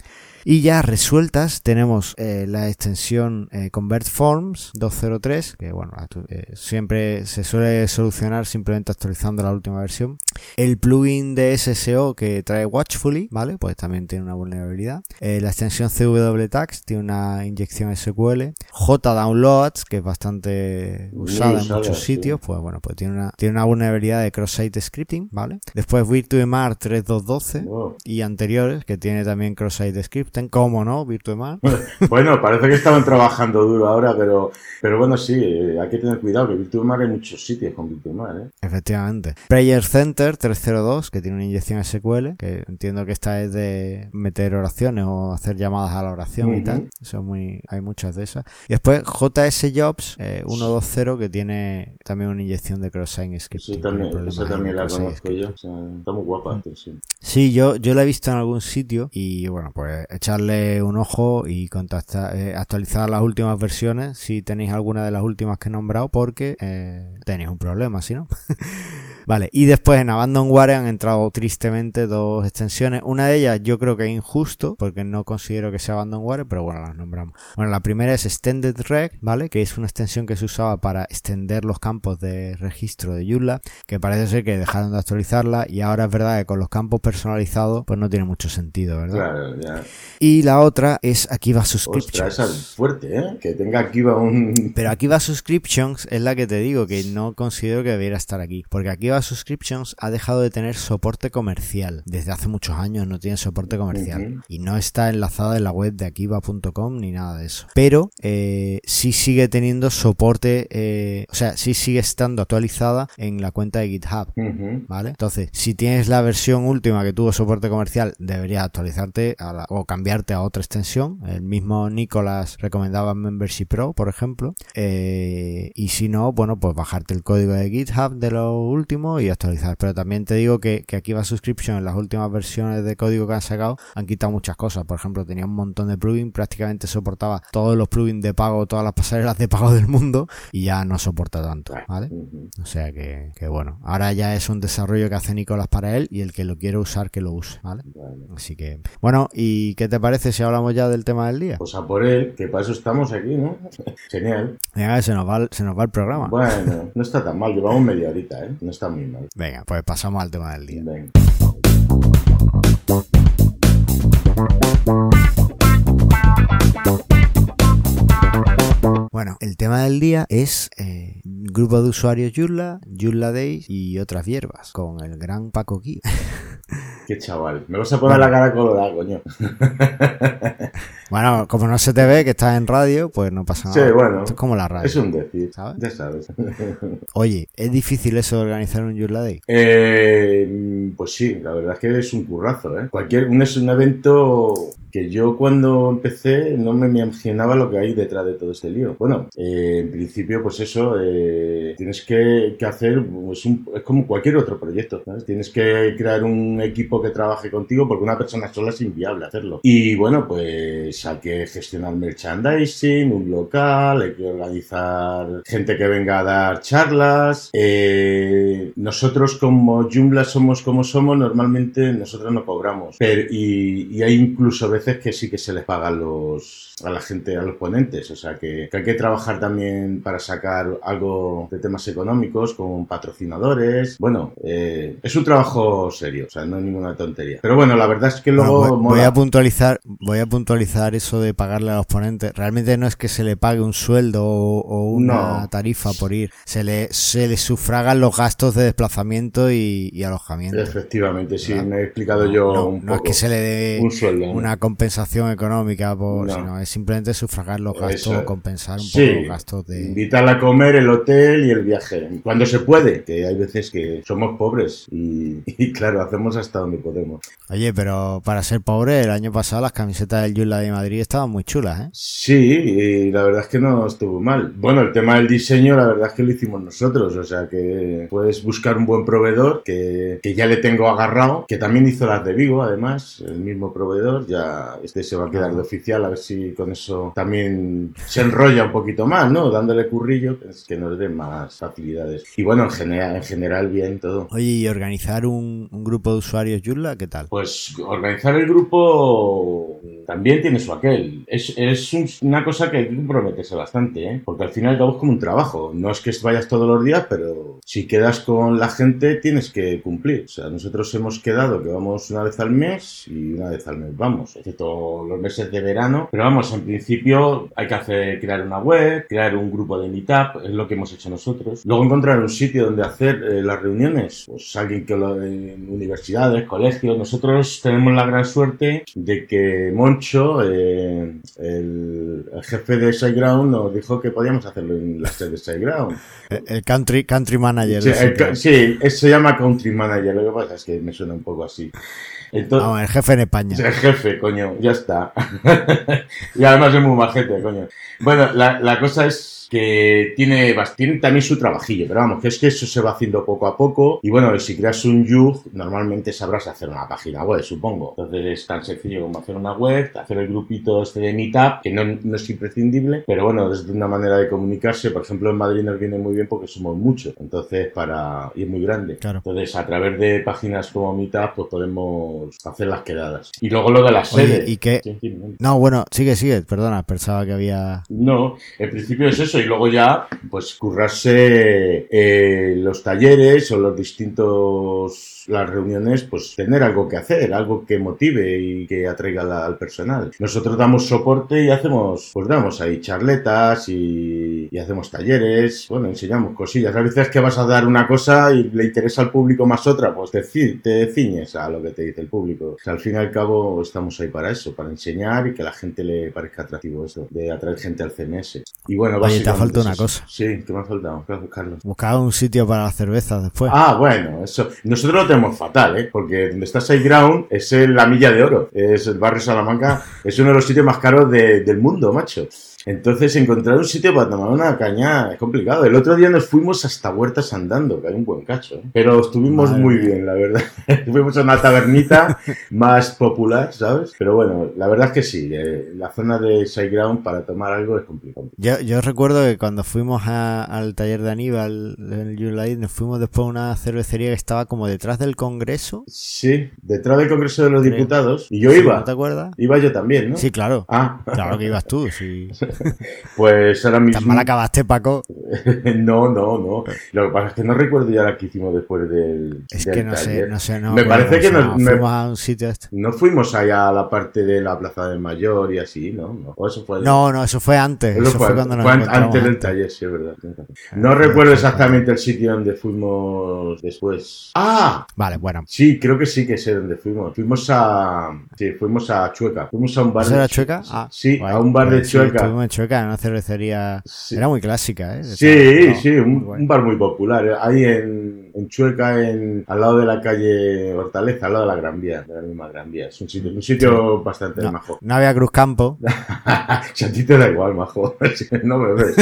Y ya resueltas tenemos eh, la extensión eh, Convert Forms 203, que bueno, eh, siempre se suele solucionar simplemente actualizando la última versión. El plugin de SSO que trae Watchfully, ¿vale? Pues también tiene una vulnerabilidad. Eh, la extensión CW Tags tiene una inyección SQL. JDownloads, que es bastante usada en muchos sí. sitios, pues bueno, pues tiene una, tiene una vulnerabilidad de cross-site scripting, ¿vale? Después VirtueMar 3212 Wow. y anteriores, que tiene también cross-site scripting, como no, VirtueMar. Bueno, parece que estaban trabajando duro ahora, pero, pero bueno, sí, eh, hay que tener cuidado, que Virtuemar hay muchos sitios con Virtuemar, ¿eh? Efectivamente. Prayer Center 302, que tiene una inyección SQL, que entiendo que esta es de meter oraciones o hacer llamadas a la oración y tal. Eso es muy, hay muchas de esas. Y después JS Jobs eh, 120, que tiene también una inyección de cross-site scripting. Sí, también, esa también la conozco yo. O sea, está muy guapa, sí. Sí, yo, yo la he visto en algún sitio y bueno, pues echarle un ojo y contactar, eh, actualizar las últimas versiones si tenéis alguna de las últimas que he nombrado porque eh, tenéis un problema, si no. Vale, y después en Abandonware han entrado tristemente dos extensiones. Una de ellas yo creo que es injusto, porque no considero que sea Abandonware, pero bueno, las nombramos. Bueno, la primera es Extended Reg, ¿vale? Que es una extensión que se usaba para extender los campos de registro de Joomla, que parece ser que dejaron de actualizarla y ahora es verdad que con los campos personalizados pues no tiene mucho sentido, ¿verdad? Claro, ya. Y la otra es Akiva Ostras, Subscriptions. esa es fuerte, ¿eh? Que tenga aquí va un... Pero Akiva Subscriptions es la que te digo que no considero que debiera estar aquí. Porque Akiva Subscriptions ha dejado de tener soporte comercial. Desde hace muchos años no tiene soporte comercial. Y no está enlazada en la web de Akiva.com ni nada de eso. Pero eh, sí sigue teniendo soporte, eh, o sea, sí sigue estando actualizada en la cuenta de GitHub. ¿Vale? Entonces, si tienes la versión última que tuvo soporte comercial, deberías actualizarte a la- o cambiarte a otra extensión. El mismo Nicolás recomendaba Membership Pro, por ejemplo. Eh, y si no, bueno, pues bajarte el código de GitHub de lo último y actualizar. Pero también te digo que, que aquí va Subscription en las últimas versiones de código que han sacado han quitado muchas cosas. Por ejemplo, tenía un montón de plugins, prácticamente soportaba todos los plugins de pago, todas las pasarelas de pago del mundo y ya no soporta tanto, ¿vale? O sea que, que bueno, ahora ya es un desarrollo que hace Nicolás para él y el que lo quiere usar que lo use, ¿vale? Así que, bueno, ¿y qué te parece si hablamos ya del tema del día? Pues a por él, que para eso estamos aquí, ¿no? Genial. Venga, se nos va, se nos va el programa. Bueno, no está tan mal, llevamos media horita, ¿eh? No está Venga, pues pasamos al tema del día. Venga. Bueno, el tema del día es eh, grupo de usuarios Joomla, Joomla Days y otras hierbas, con el gran Paco Gui. Qué chaval. Me vas a poner la cara colorada, coño. bueno, como no se te ve que estás en radio, pues no pasa Sí, nada. bueno. Esto es como la radio. Es un decir. ¿Sabes? Ya sabes. Oye, ¿es difícil eso de organizar un Joomla Day? Eh, pues sí, la verdad es que es un currazo, ¿eh? Cualquier, un, es un evento que yo cuando empecé no me imaginaba lo que hay detrás de todo este lío. Bueno, eh, en principio, pues eso, eh, tienes que, hacer, pues un- es como cualquier otro proyecto. Tienes que crear un equipo que trabaje contigo porque una persona sola es inviable hacerlo. Y bueno, pues hay que gestionar merchandising, un local, hay que organizar gente que venga a dar charlas. Eh, nosotros como Joomla somos como somos, normalmente nosotros no cobramos. Pero, y, hay incluso veces que sí que se les paga a los, a la gente, a los ponentes. O sea que hay que trabajar también para sacar algo de temas económicos con patrocinadores. Bueno, eh, es un trabajo serio, o sea, no es ninguna tontería. Pero bueno, la verdad es que luego Bueno, voy, voy a puntualizar, voy a puntualizar eso de pagarle a los ponentes. Realmente no es que se le pague un sueldo o, o una No. tarifa por ir. Se le, se le sufragan los gastos de desplazamiento y, y alojamiento. Efectivamente, sí, ¿verdad? me he explicado yo no, un no es poco. que se le dé un sueldo. una compensación económica, por, No. sino es simplemente sufragar los gastos Eso. compensar un Sí, poco los gastos de... invitarla a comer, el hotel y el viaje. Cuando se puede, que hay veces que somos pobres y, y claro, hacemos hasta donde podemos. Oye, pero para ser pobre, el año pasado las camisetas del Yula de Madrid estaban muy chulas, ¿eh? Sí, y la verdad es que no estuvo mal. Bueno, el tema del diseño, la verdad es que lo hicimos nosotros, o sea que puedes buscar un buen proveedor que, que ya le tengo agarrado, que también hizo las de Vigo, además, el mismo proveedor, ya este se va a quedar de oficial, a ver si con eso también se enrolla un poquito más, ¿no? Dándole currillo, pues, que nos más facilidades. Y bueno, en general, en general bien todo. Oye, ¿y organizar un, un grupo de usuarios Yula, qué tal? Pues organizar el grupo también tiene su aquel. Es, es un- una cosa que hay que comprometerse bastante, ¿eh? Porque al final y al cabo es como un trabajo. No es que vayas todos los días, pero si quedas con la gente tienes que cumplir. O sea, nosotros hemos quedado que vamos una vez al mes y una vez al mes vamos, excepto los meses de verano. Pero vamos, en principio hay que hacer, crear una web, crear un grupo de meetup, es lo que hemos hecho nosotros. Luego encontrar un sitio donde hacer eh, las reuniones, pues alguien que lo en universidades, colegios. Nosotros tenemos la gran suerte de que Moncho, eh, el, el jefe de SiteGround, nos dijo que podíamos hacerlo en la sede de SiteGround. El, el country, country manager. Sí, el sí, se llama Country Manager, lo que pasa es que me suena un poco así. Entonces, Vamos, el jefe en España. el jefe, coño, ya está. y además es muy majete, coño. Bueno, la, la cosa es que tiene, tiene también su trabajillo, pero vamos, que es que eso se va haciendo poco a poco. Y bueno, si creas un YUG, normalmente sabrás hacer una página web, supongo. Entonces es tan sencillo como hacer una web, hacer el grupito este de Meetup, que no, no es imprescindible, pero bueno, es una manera de comunicarse. Por ejemplo, en Madrid nos viene muy bien porque somos muchos, entonces para, y es muy grande. Claro. Entonces, a través de páginas como Meetup, pues podemos hacer las quedadas. Y luego lo de la Oye, sede. ¿y qué? No, bueno, sigue, sigue, perdona, pensaba que había... No, en principio es eso, y luego ya, pues currarse eh, los talleres o los distintos, las reuniones, pues tener algo que hacer, algo que motive y que atraiga la- al personal. Nosotros damos soporte y hacemos, pues damos ahí charletas y, y hacemos talleres, bueno, enseñamos cosillas. A veces que vas a dar una cosa y le interesa al público más otra, pues te, ci- te ciñes a lo que te dice el público. O sea, al fin y al cabo estamos ahí para eso, para enseñar y que a la gente le parezca atractivo eso, de atraer gente al CMS. Y bueno, Oye, te ha faltado una eso. cosa. Sí, ¿qué me ha faltado? Gracias, Carlos. Buscaba un sitio para las cervezas después. Ah, bueno, eso. Nosotros lo tenemos fatal, ¿eh? Porque donde está SiteGround es la milla de oro. Es el barrio Salamanca. Es uno de los sitios más caros de- del mundo, macho. Entonces, encontrar un sitio para tomar una caña es complicado. El otro día nos fuimos hasta Huertas andando, que hay un buen cacho, ¿eh? Pero estuvimos Madre muy bien, la verdad. fuimos a una tabernita más popular, ¿sabes? Pero bueno, la verdad es que sí. eh, la zona de SiteGround para tomar algo es complicado. Yo, yo recuerdo que cuando fuimos a- al taller de Aníbal en el Yulai, nos fuimos después a una cervecería que estaba como detrás del Congreso. Sí, detrás del Congreso de los Creo. Diputados. Y yo Sí, iba. ¿No te acuerdas? Iba yo también, ¿no? Sí, claro. Ah, Claro que ibas tú, sí. pues ahora mismo. Tan mal acabaste, Paco. no, no, no. Lo que pasa es que no recuerdo ya la que hicimos después del. Es del que no sé, no sé, no. Me parece que nos- me- Fuimos a un sitio este. No fuimos allá a la parte de la Plaza del Mayor y así, ¿no? no. O eso fue. No, no, eso fue antes. Eso Eso fue, fue, cuando nos fue antes del taller, sí, es verdad. Ah, No recuerdo exactamente el sitio donde fuimos después. ¡Ah! Vale, bueno. Sí, creo que sí que sé dónde fuimos. Fuimos a. Sí, fuimos a Chueca. Fuimos a un bar ¿Eso de era Chu- Chueca? Ah, sí, a un bar de Pues sí, En Chueca, en una cervecería. Sí. Era muy clásica, ¿eh? Sí, no, sí, un, bar muy popular. eh, Ahí en, en Chueca, en, al lado de la calle Hortaleza, al lado de la Gran Vía, de la misma Gran Vía. Es un sitio, un sitio bastante No, majo. no había Cruzcampo, si a ti te da igual, majo. no me ves.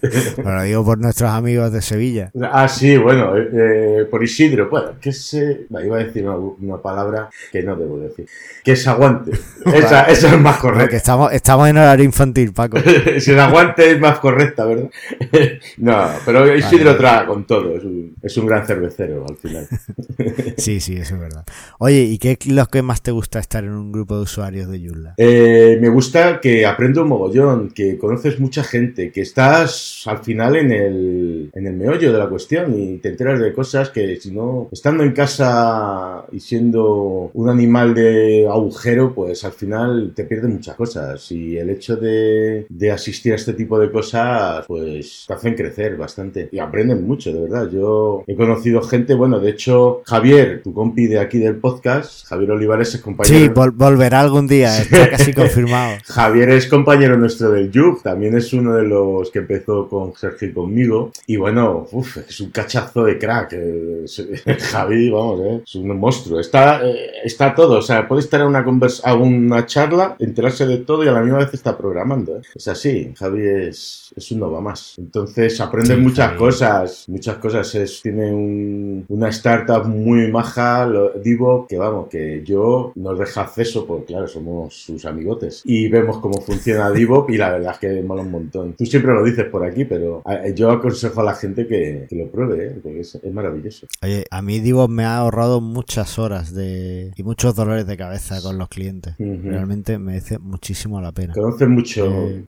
pero lo digo por nuestros amigos de Sevilla. Ah, sí, bueno, eh, eh, por Isidro, bueno, que se... Iba a decir una, una palabra que no debo decir. Que se aguante. Esa, esa es más Porque correcta. estamos, estamos en horario infantil, Paco. si el aguante es más correcta, ¿verdad? no, pero Isidro Vale. traga con todo. Es un, es un gran cervecero al final. Sí, sí, eso es verdad. Oye, ¿y qué es lo que más te gusta estar en un grupo de usuarios de Joomla? Eh, me gusta que aprendo un mogollón, que conoces mucha gente, que estás al final en el, en el meollo de la cuestión y te enteras de cosas que si no, estando en casa y siendo un animal de agujero, pues al final te pierdes muchas cosas y el hecho de, de asistir a este tipo de cosas, pues te hacen crecer bastante y aprenden mucho, de verdad. Yo he conocido gente, bueno, de hecho, Javier, tu compi de aquí del podcast, Javier Olivares es compañero. Sí, vol- volverá algún día, está casi confirmado. Javier es compañero nuestro del Yug, también es uno de los que empezó con Sergio y conmigo. Y bueno, uf, es un cachazo de crack. eh, Javi, vamos, eh, es un monstruo. Está, eh, está todo, o sea, puede estar en una, convers a una charla, enterarse de todo y a la misma vez está programando. Es así, Javi es, es un nova más. Entonces aprende Sí, muchas Javi. cosas, muchas cosas. Es, tiene un- una startup muy maja, lo, Divo, que vamos, que yo nos deja acceso, porque claro, somos sus amigotes. Y vemos cómo funciona Divo y la verdad es que mola un montón. Tú siempre lo dices por aquí, pero eh, yo aconsejo a la gente que, que lo pruebe, ¿eh? porque es, es maravilloso. Oye, a mí Divo me ha ahorrado muchas horas de y muchos dolores de cabeza con los clientes. Ujú. Realmente merece muchísimo la pena. Conoces mucho. Eh.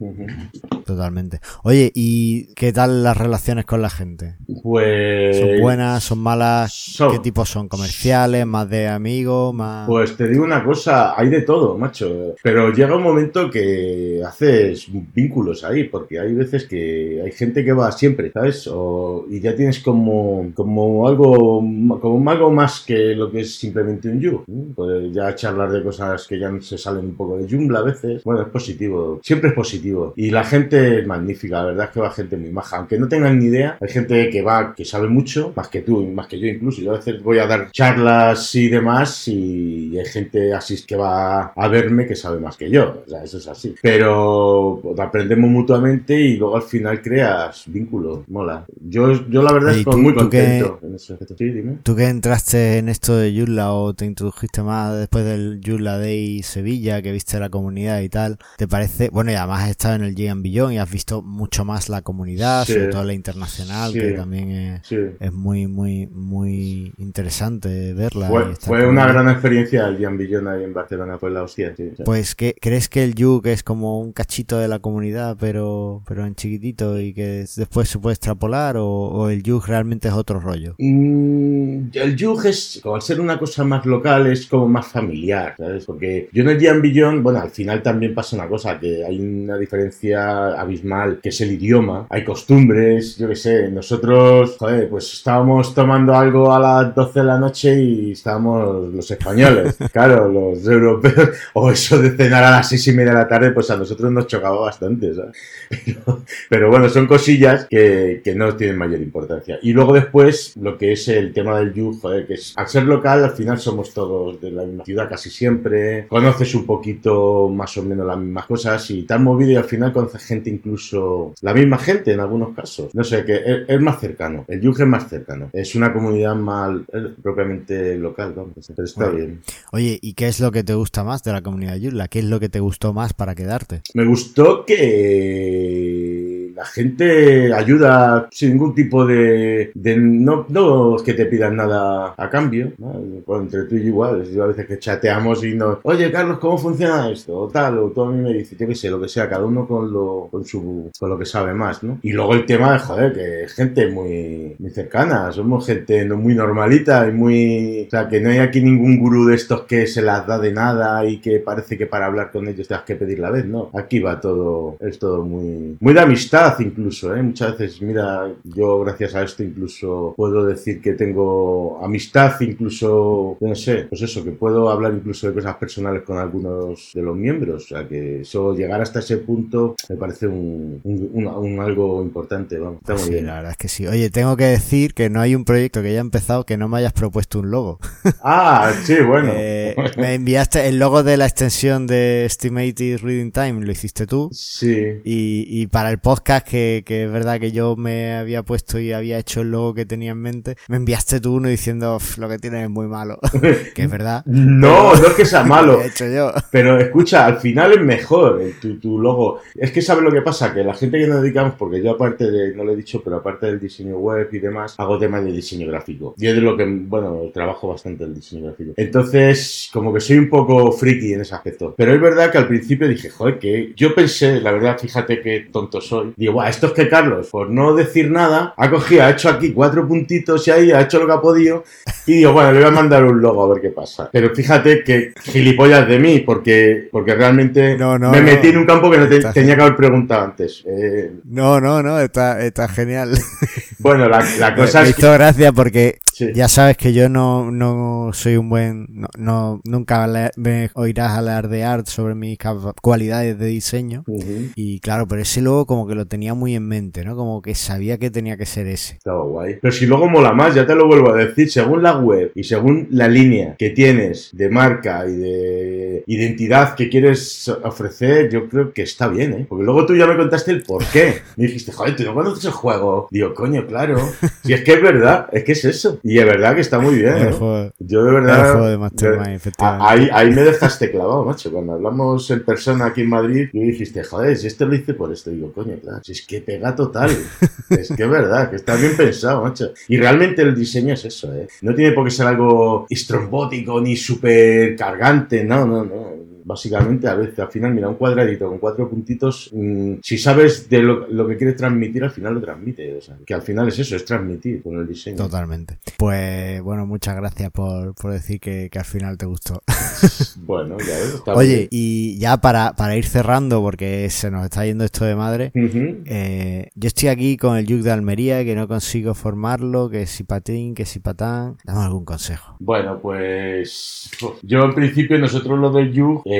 Totalmente. Oye, ¿y qué tal las relaciones con la gente? Pues. ¿Son buenas? ¿Son malas? son- ¿Qué tipo son? ¿Comerciales? ¿Más de amigos? ¿Más...? Pues te digo una cosa, hay de todo, macho. Pero llega un momento que haces vínculos ahí, porque hay veces que hay gente que va siempre, ¿sabes? O, y ya tienes como, como algo como algo más que lo que es simplemente un you. Pues ya charlar de cosas que ya se salen un poco de Joomla a veces. Bueno, es positivo, siempre es positivo. Y la gente es magnífica, la verdad es que va gente muy maja. Aunque no tengan ni idea, hay gente que va, que sabe mucho, más que tú, más que yo incluso. Yo a veces voy a dar charlas y demás y hay gente así que va a verme que sabe más que yo. O sea, eso es así. Pero pues, aprendemos mutuamente y luego al final creas vínculos. Mola. Yo, yo la verdad ¿Y estoy tú- muy contento en ese aspecto. Sí, dime. ¿Tú que entraste en esto de Joomla o te introdujiste más después del Joomla Day Sevilla, que viste la comunidad y tal? ¿Te parece? Bueno, y además has estado en el Gigan Billón y has visto mucho más la comunidad, Sí. sobre todo la internacional, Sí. que también es, Sí. es muy, muy, muy interesante verla. Fue, una gran experiencia el Jan Billón ahí en Barcelona, pues la hostia. Pues, ¿qué, ¿crees que el Yug es como un cachito de la comunidad, pero, pero en chiquitito y que después se puede extrapolar? ¿O, o el Yug realmente es otro rollo? Mm, el Yug es, al ser una cosa más local, es como más familiar, ¿sabes? Porque yo en el Jan Billón, bueno, al final también pasa una cosa, que hay una diferencia abismal, que es el idioma, hay costumbres, yo qué sé, nosotros, joder, pues estábamos tomando algo a las 12 de la noche y estábamos los españoles, claro, los europeos, o eso de cenar a las seis y media de la tarde, pues a nosotros nos chocaba bastante, ¿sabes? Pero, pero bueno, son cosillas que, que no tienen mayor importancia. Y luego después, lo que es el tema del youth, joder, que es, al ser local, al final somos todos de la misma ciudad casi siempre, conoces un poquito más o menos las mismas cosas y te has movido y al final conoces gente incluso, la misma gente en algunos casos. No sé, que es, es más cercano, el youth es más cercano, es una comunidad más propiamente local, vamos, pero está bien. Oye, ¿y qué es lo que te gusta más de la comunidad Joomla? ¿Qué es lo que te gustó más para quedarte? Me gustó que la gente ayuda sin ningún tipo de... no, es que te pidan nada a cambio. entre tú y yo igual. A veces que chateamos y nos... Oye, Carlos, ¿cómo funciona esto? O tal, o tú a mí me dices, yo qué sé, lo que sea, cada uno con lo, con su, con lo que sabe más, ¿no? Y luego el tema de, joder, que es gente muy, cercana. Somos gente muy normalita y muy... O sea, que no hay aquí ningún gurú de estos que se las da de nada y que parece que para hablar con ellos tengas que pedir la vez, ¿no? Aquí va todo, es todo muy, muy de amistad incluso, ¿eh? Muchas veces, mira, yo gracias a esto incluso puedo decir que tengo amistad, incluso, no sé, pues eso, que puedo hablar incluso de cosas personales con algunos de los miembros. O sea, que eso, llegar hasta ese punto me parece un, un, algo importante, vamos. Está muy sí, bien. la verdad es que sí. Oye, tengo que decir que no hay un proyecto que haya empezado que no me hayas propuesto un logo. Ah, sí, bueno. Eh, me enviaste el logo de la extensión de Estimated Reading Time, lo hiciste tú. Sí. Y, y para el podcast, que, que es verdad que yo me había puesto y había hecho el logo que tenía en mente, me enviaste tú uno diciendo "Uf, lo que tienes es muy malo. que es verdad. No, no es que sea malo. Lo he hecho yo. Pero escucha, al final es mejor tu, tu logo. Es que sabes lo que pasa, que la gente que nos dedicamos, porque yo aparte de, no lo he dicho, pero aparte del diseño web y demás, hago temas de diseño gráfico. Y es de lo que, bueno, trabajo bastante el diseño gráfico. Entonces, como que soy un poco friki en ese aspecto. Pero es verdad que al principio dije, joder, que yo pensé, la verdad, fíjate qué tonto soy. Digo, "Buah, esto es que Carlos, por no decir nada, ha cogido, ha hecho aquí cuatro puntitos y ahí ha hecho lo que ha podido. Y digo, bueno, le voy a mandar un logo a ver qué pasa. Pero fíjate que gilipollas de mí, porque, porque realmente No, no, me no. metí en un campo que no te- tenía que haber preguntado antes. Eh, No, no, no, está, está genial. bueno, la, la Me, cosa me es que... hizo gracia porque Sí. ya sabes que yo no, no soy un buen, no, no- nunca me oirás alardear sobre mis cualidades de diseño. Ujú. Y claro, pero ese logo como que lo tenía muy en mente, ¿no? Como que sabía que tenía que ser ese. Estaba guay. Pero si luego mola más, ya te lo vuelvo a decir, según la web y según la línea que tienes de marca y de identidad que quieres ofrecer, yo creo que está bien, ¿eh? Porque luego tú ya me contaste el por qué. Me dijiste, joder, ¿tú no conoces el juego? Digo, coño, claro. Si es que es verdad, es que es eso. Y es verdad que está muy bien, ¿eh? juego, Yo de verdad... juego de Mastermind, de- ahí, ahí me dejaste clavado, macho. Cuando hablamos en persona aquí en Madrid, y dijiste, joder, si esto lo hice por esto. Digo, coño, claro, es que pega total. es que es verdad, que está bien pensado, macho. Y realmente el diseño es eso, ¿eh? No tiene por qué ser algo estrombótico ni súper cargante, no, no, no. Básicamente, a veces, al final, mira, un cuadradito con cuatro puntitos, mm, si sabes de lo, lo que quieres transmitir, al final lo transmite. O sea, que al final es eso, es transmitir con el diseño. Totalmente. Pues bueno, muchas gracias por, por decir que, que al final te gustó. Bueno, ya ves, está Oye, y ya para, para ir cerrando, porque se nos está yendo esto de madre, eh, yo estoy aquí con el Yuk de Almería, que no consigo formarlo, que si patín, que si patán. Dame algún consejo. Bueno, pues yo en principio nosotros lo del Yug eh,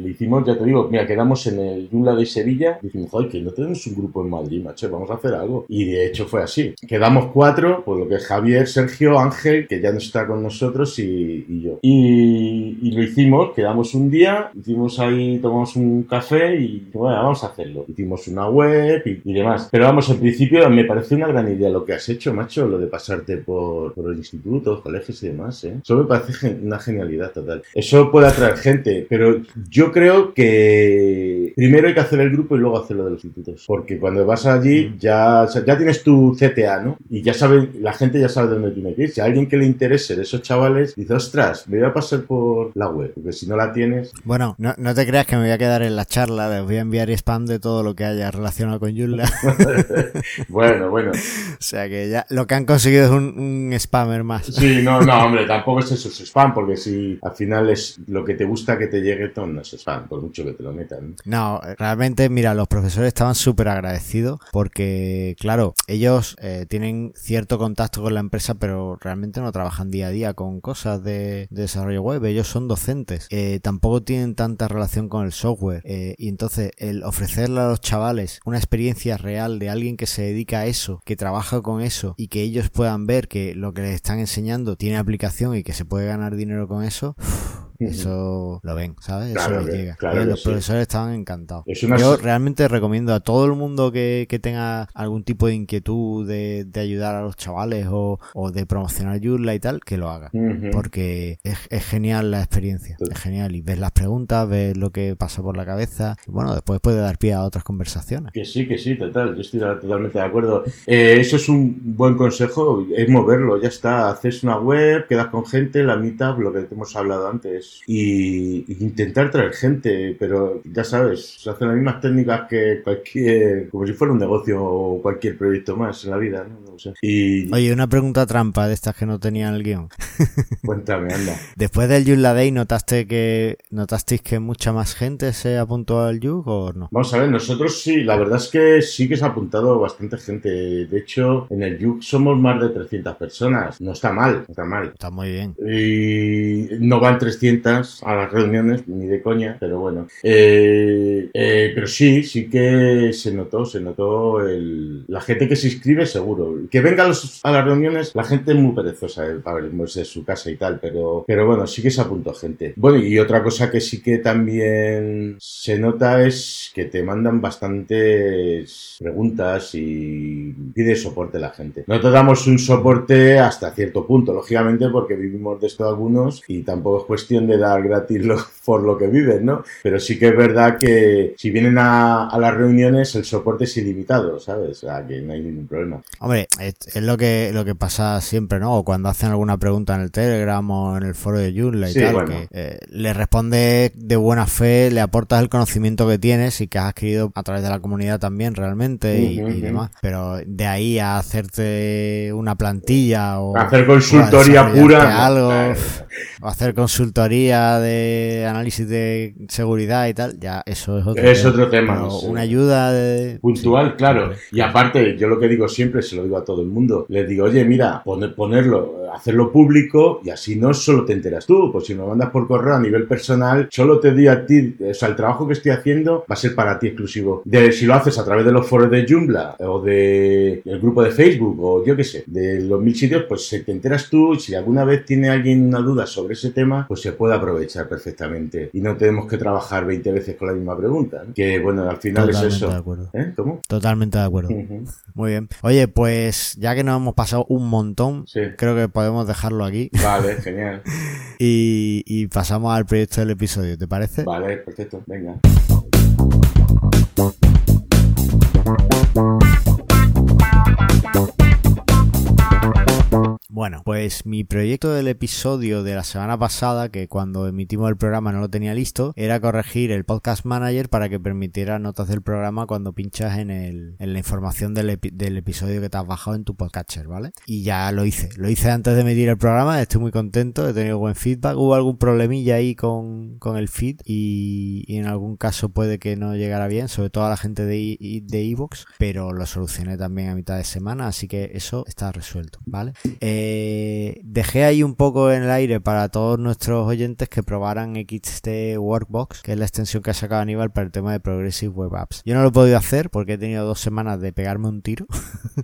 lo hicimos, ya te digo, mira, quedamos en el Yula de Sevilla y dijimos, joder, que no tenemos un grupo en Madrid, macho, vamos a hacer algo. Y de hecho fue así. Quedamos cuatro, por lo que Javier, Sergio, Ángel, que ya no está con nosotros, y, yo. Y, lo hicimos, quedamos un día, hicimos ahí, tomamos un café y bueno, vamos a hacerlo. Hicimos una web y, demás. Pero vamos, en principio me parece una gran idea lo que has hecho, macho, lo de pasarte por, por los institutos, colegios y demás, ¿eh? Eso me parece una genialidad total. Eso puede atraer gente, pero yo creo que primero hay que hacer el grupo y luego hacer lo de los institutos. Porque cuando vas allí ya, ya tienes tu CTA, ¿no? Y ya sabe, la gente ya sabe dónde tiene que ir. Si a alguien que le interese de esos chavales dice, ostras, me voy a pasar por la web, porque si no la tienes, Bueno, no, no te creas que me voy a quedar en la charla, les voy a enviar spam de todo lo que haya relacionado con Joomla. bueno, bueno. o sea que ya lo que han conseguido es un, un spammer más. Sí, no, no, hombre, tampoco es eso, es spam, porque si al final es lo que te gusta que te llegue, todo no es por mucho que te lo metan. No, realmente, mira, los profesores estaban súper agradecidos porque, claro, ellos eh, tienen cierto contacto con la empresa, pero realmente no trabajan día a día con cosas de, de desarrollo web. Ellos son docentes. Eh, tampoco tienen tanta relación con el software. Eh, y entonces, el ofrecerle a los chavales una experiencia real de alguien que se dedica a eso, que trabaja con eso y que ellos puedan ver que lo que les están enseñando tiene aplicación y que se puede ganar dinero con eso, eso lo ven, ¿sabes? Claro eso les que- llega. claro los sí. profesores estaban encantados. Es una Yo realmente recomiendo a todo el mundo que, que tenga algún tipo de inquietud de, de ayudar a los chavales o, o de promocionar Joomla y tal, que lo haga. Porque es, es genial la experiencia, es genial. Y ves las preguntas, ves lo que pasa por la cabeza. Y bueno, después puede dar pie a otras conversaciones. Que sí, que sí, total, yo estoy totalmente de acuerdo. Eh, eso es un buen consejo, es moverlo, ya está. Haces una web, quedas con gente, la meetup, lo que hemos hablado antes. Pues, y, y intentar traer gente, pero ya sabes, se hacen las mismas técnicas que cualquier, como si fuera un negocio o cualquier proyecto más en la vida, ¿no? Y Oye, una pregunta trampa de estas que no tenían el guion. cuéntame, anda. Después del Joomla Day, ¿notaste que, ¿notasteis que mucha más gente se apuntó al Yug o no? Vamos a ver, nosotros sí, la verdad es que sí que se ha apuntado bastante gente. De hecho, en el YUG somos más de 300 personas. No está mal, no está mal. Está muy bien. Y no van 300 a las reuniones, ni de coña, pero bueno. Eh, eh, pero sí, sí que se notó, se notó el, la gente que se inscribe seguro. Que venga a, los- a las reuniones, la gente es muy perezosa para irse de su casa y tal, pero, pero bueno, sí que se apuntó gente. Bueno, y otra cosa que sí que también se nota es que te mandan bastantes preguntas y pide soporte la gente. Nosotros damos un soporte hasta cierto punto, lógicamente, porque vivimos de esto algunos y tampoco es cuestión de dar gratis lo- por lo que viven, ¿no? Pero sí que es verdad que si vienen a, a las reuniones el soporte es ilimitado, ¿sabes? O sea, que no hay ningún problema. Hombre, es, es lo que lo que pasa siempre, ¿no? O cuando hacen alguna pregunta en el Telegram o en el foro de Joomla y Sí, tal, bueno. que eh, le respondes de buena fe, le aportas el conocimiento que tienes y que has adquirido a través de la comunidad también realmente y, demás. Pero de ahí a hacerte una plantilla o Hacer consultoría pura. algo. O hacer consultoría de análisis de seguridad y tal, ya eso es otro Es tema. otro tema, una ayuda de Puntual, sí, claro. Y aparte, yo lo que digo siempre, se lo digo a todo el mundo, les digo, oye, mira, poner, ponerlo, hacerlo público y así no solo te enteras tú, pues si me mandas por correo a nivel personal, solo te di a ti, o sea, el trabajo que estoy haciendo va a ser para ti exclusivo. De, si lo haces a través de los foros de Joomla o de el grupo de Facebook o yo qué sé, de los mil sitios, pues te enteras tú y si alguna vez tiene alguien una duda sobre ese tema, pues se puede aprovechar perfectamente y no tenemos que trabajar 20 veces con la misma pregunta. ¿no? Que bueno, al final Totalmente es eso. de acuerdo. ¿Eh? ¿Cómo? Totalmente de acuerdo. Muy bien. Oye, pues ya que nos hemos pasado un montón, Sí. creo que podemos dejarlo aquí Vale, genial. y, y pasamos al proyecto del episodio, ¿te parece? Vale, perfecto. Venga. Bueno, pues mi proyecto del episodio de la semana pasada, que cuando emitimos el programa no lo tenía listo, era corregir el podcast manager para que permitiera notas del programa cuando pinchas en, el, en la información del, del episodio que te has bajado en tu podcatcher, ¿vale? Y ya lo hice. Lo hice antes de emitir el programa, estoy muy contento, he tenido buen feedback. Hubo algún problemilla ahí con, con el feed y, en algún caso puede que no llegara bien, sobre todo a la gente de de Evox, pero lo solucioné también a mitad de semana, así que eso está resuelto, ¿vale? Eh, dejé ahí un poco en el aire para todos nuestros oyentes que probaran XT Workbox, que es la extensión que ha sacado Aníbal para el tema de Progressive Web Apps. Yo no lo he podido hacer porque he tenido dos semanas de pegarme un tiro,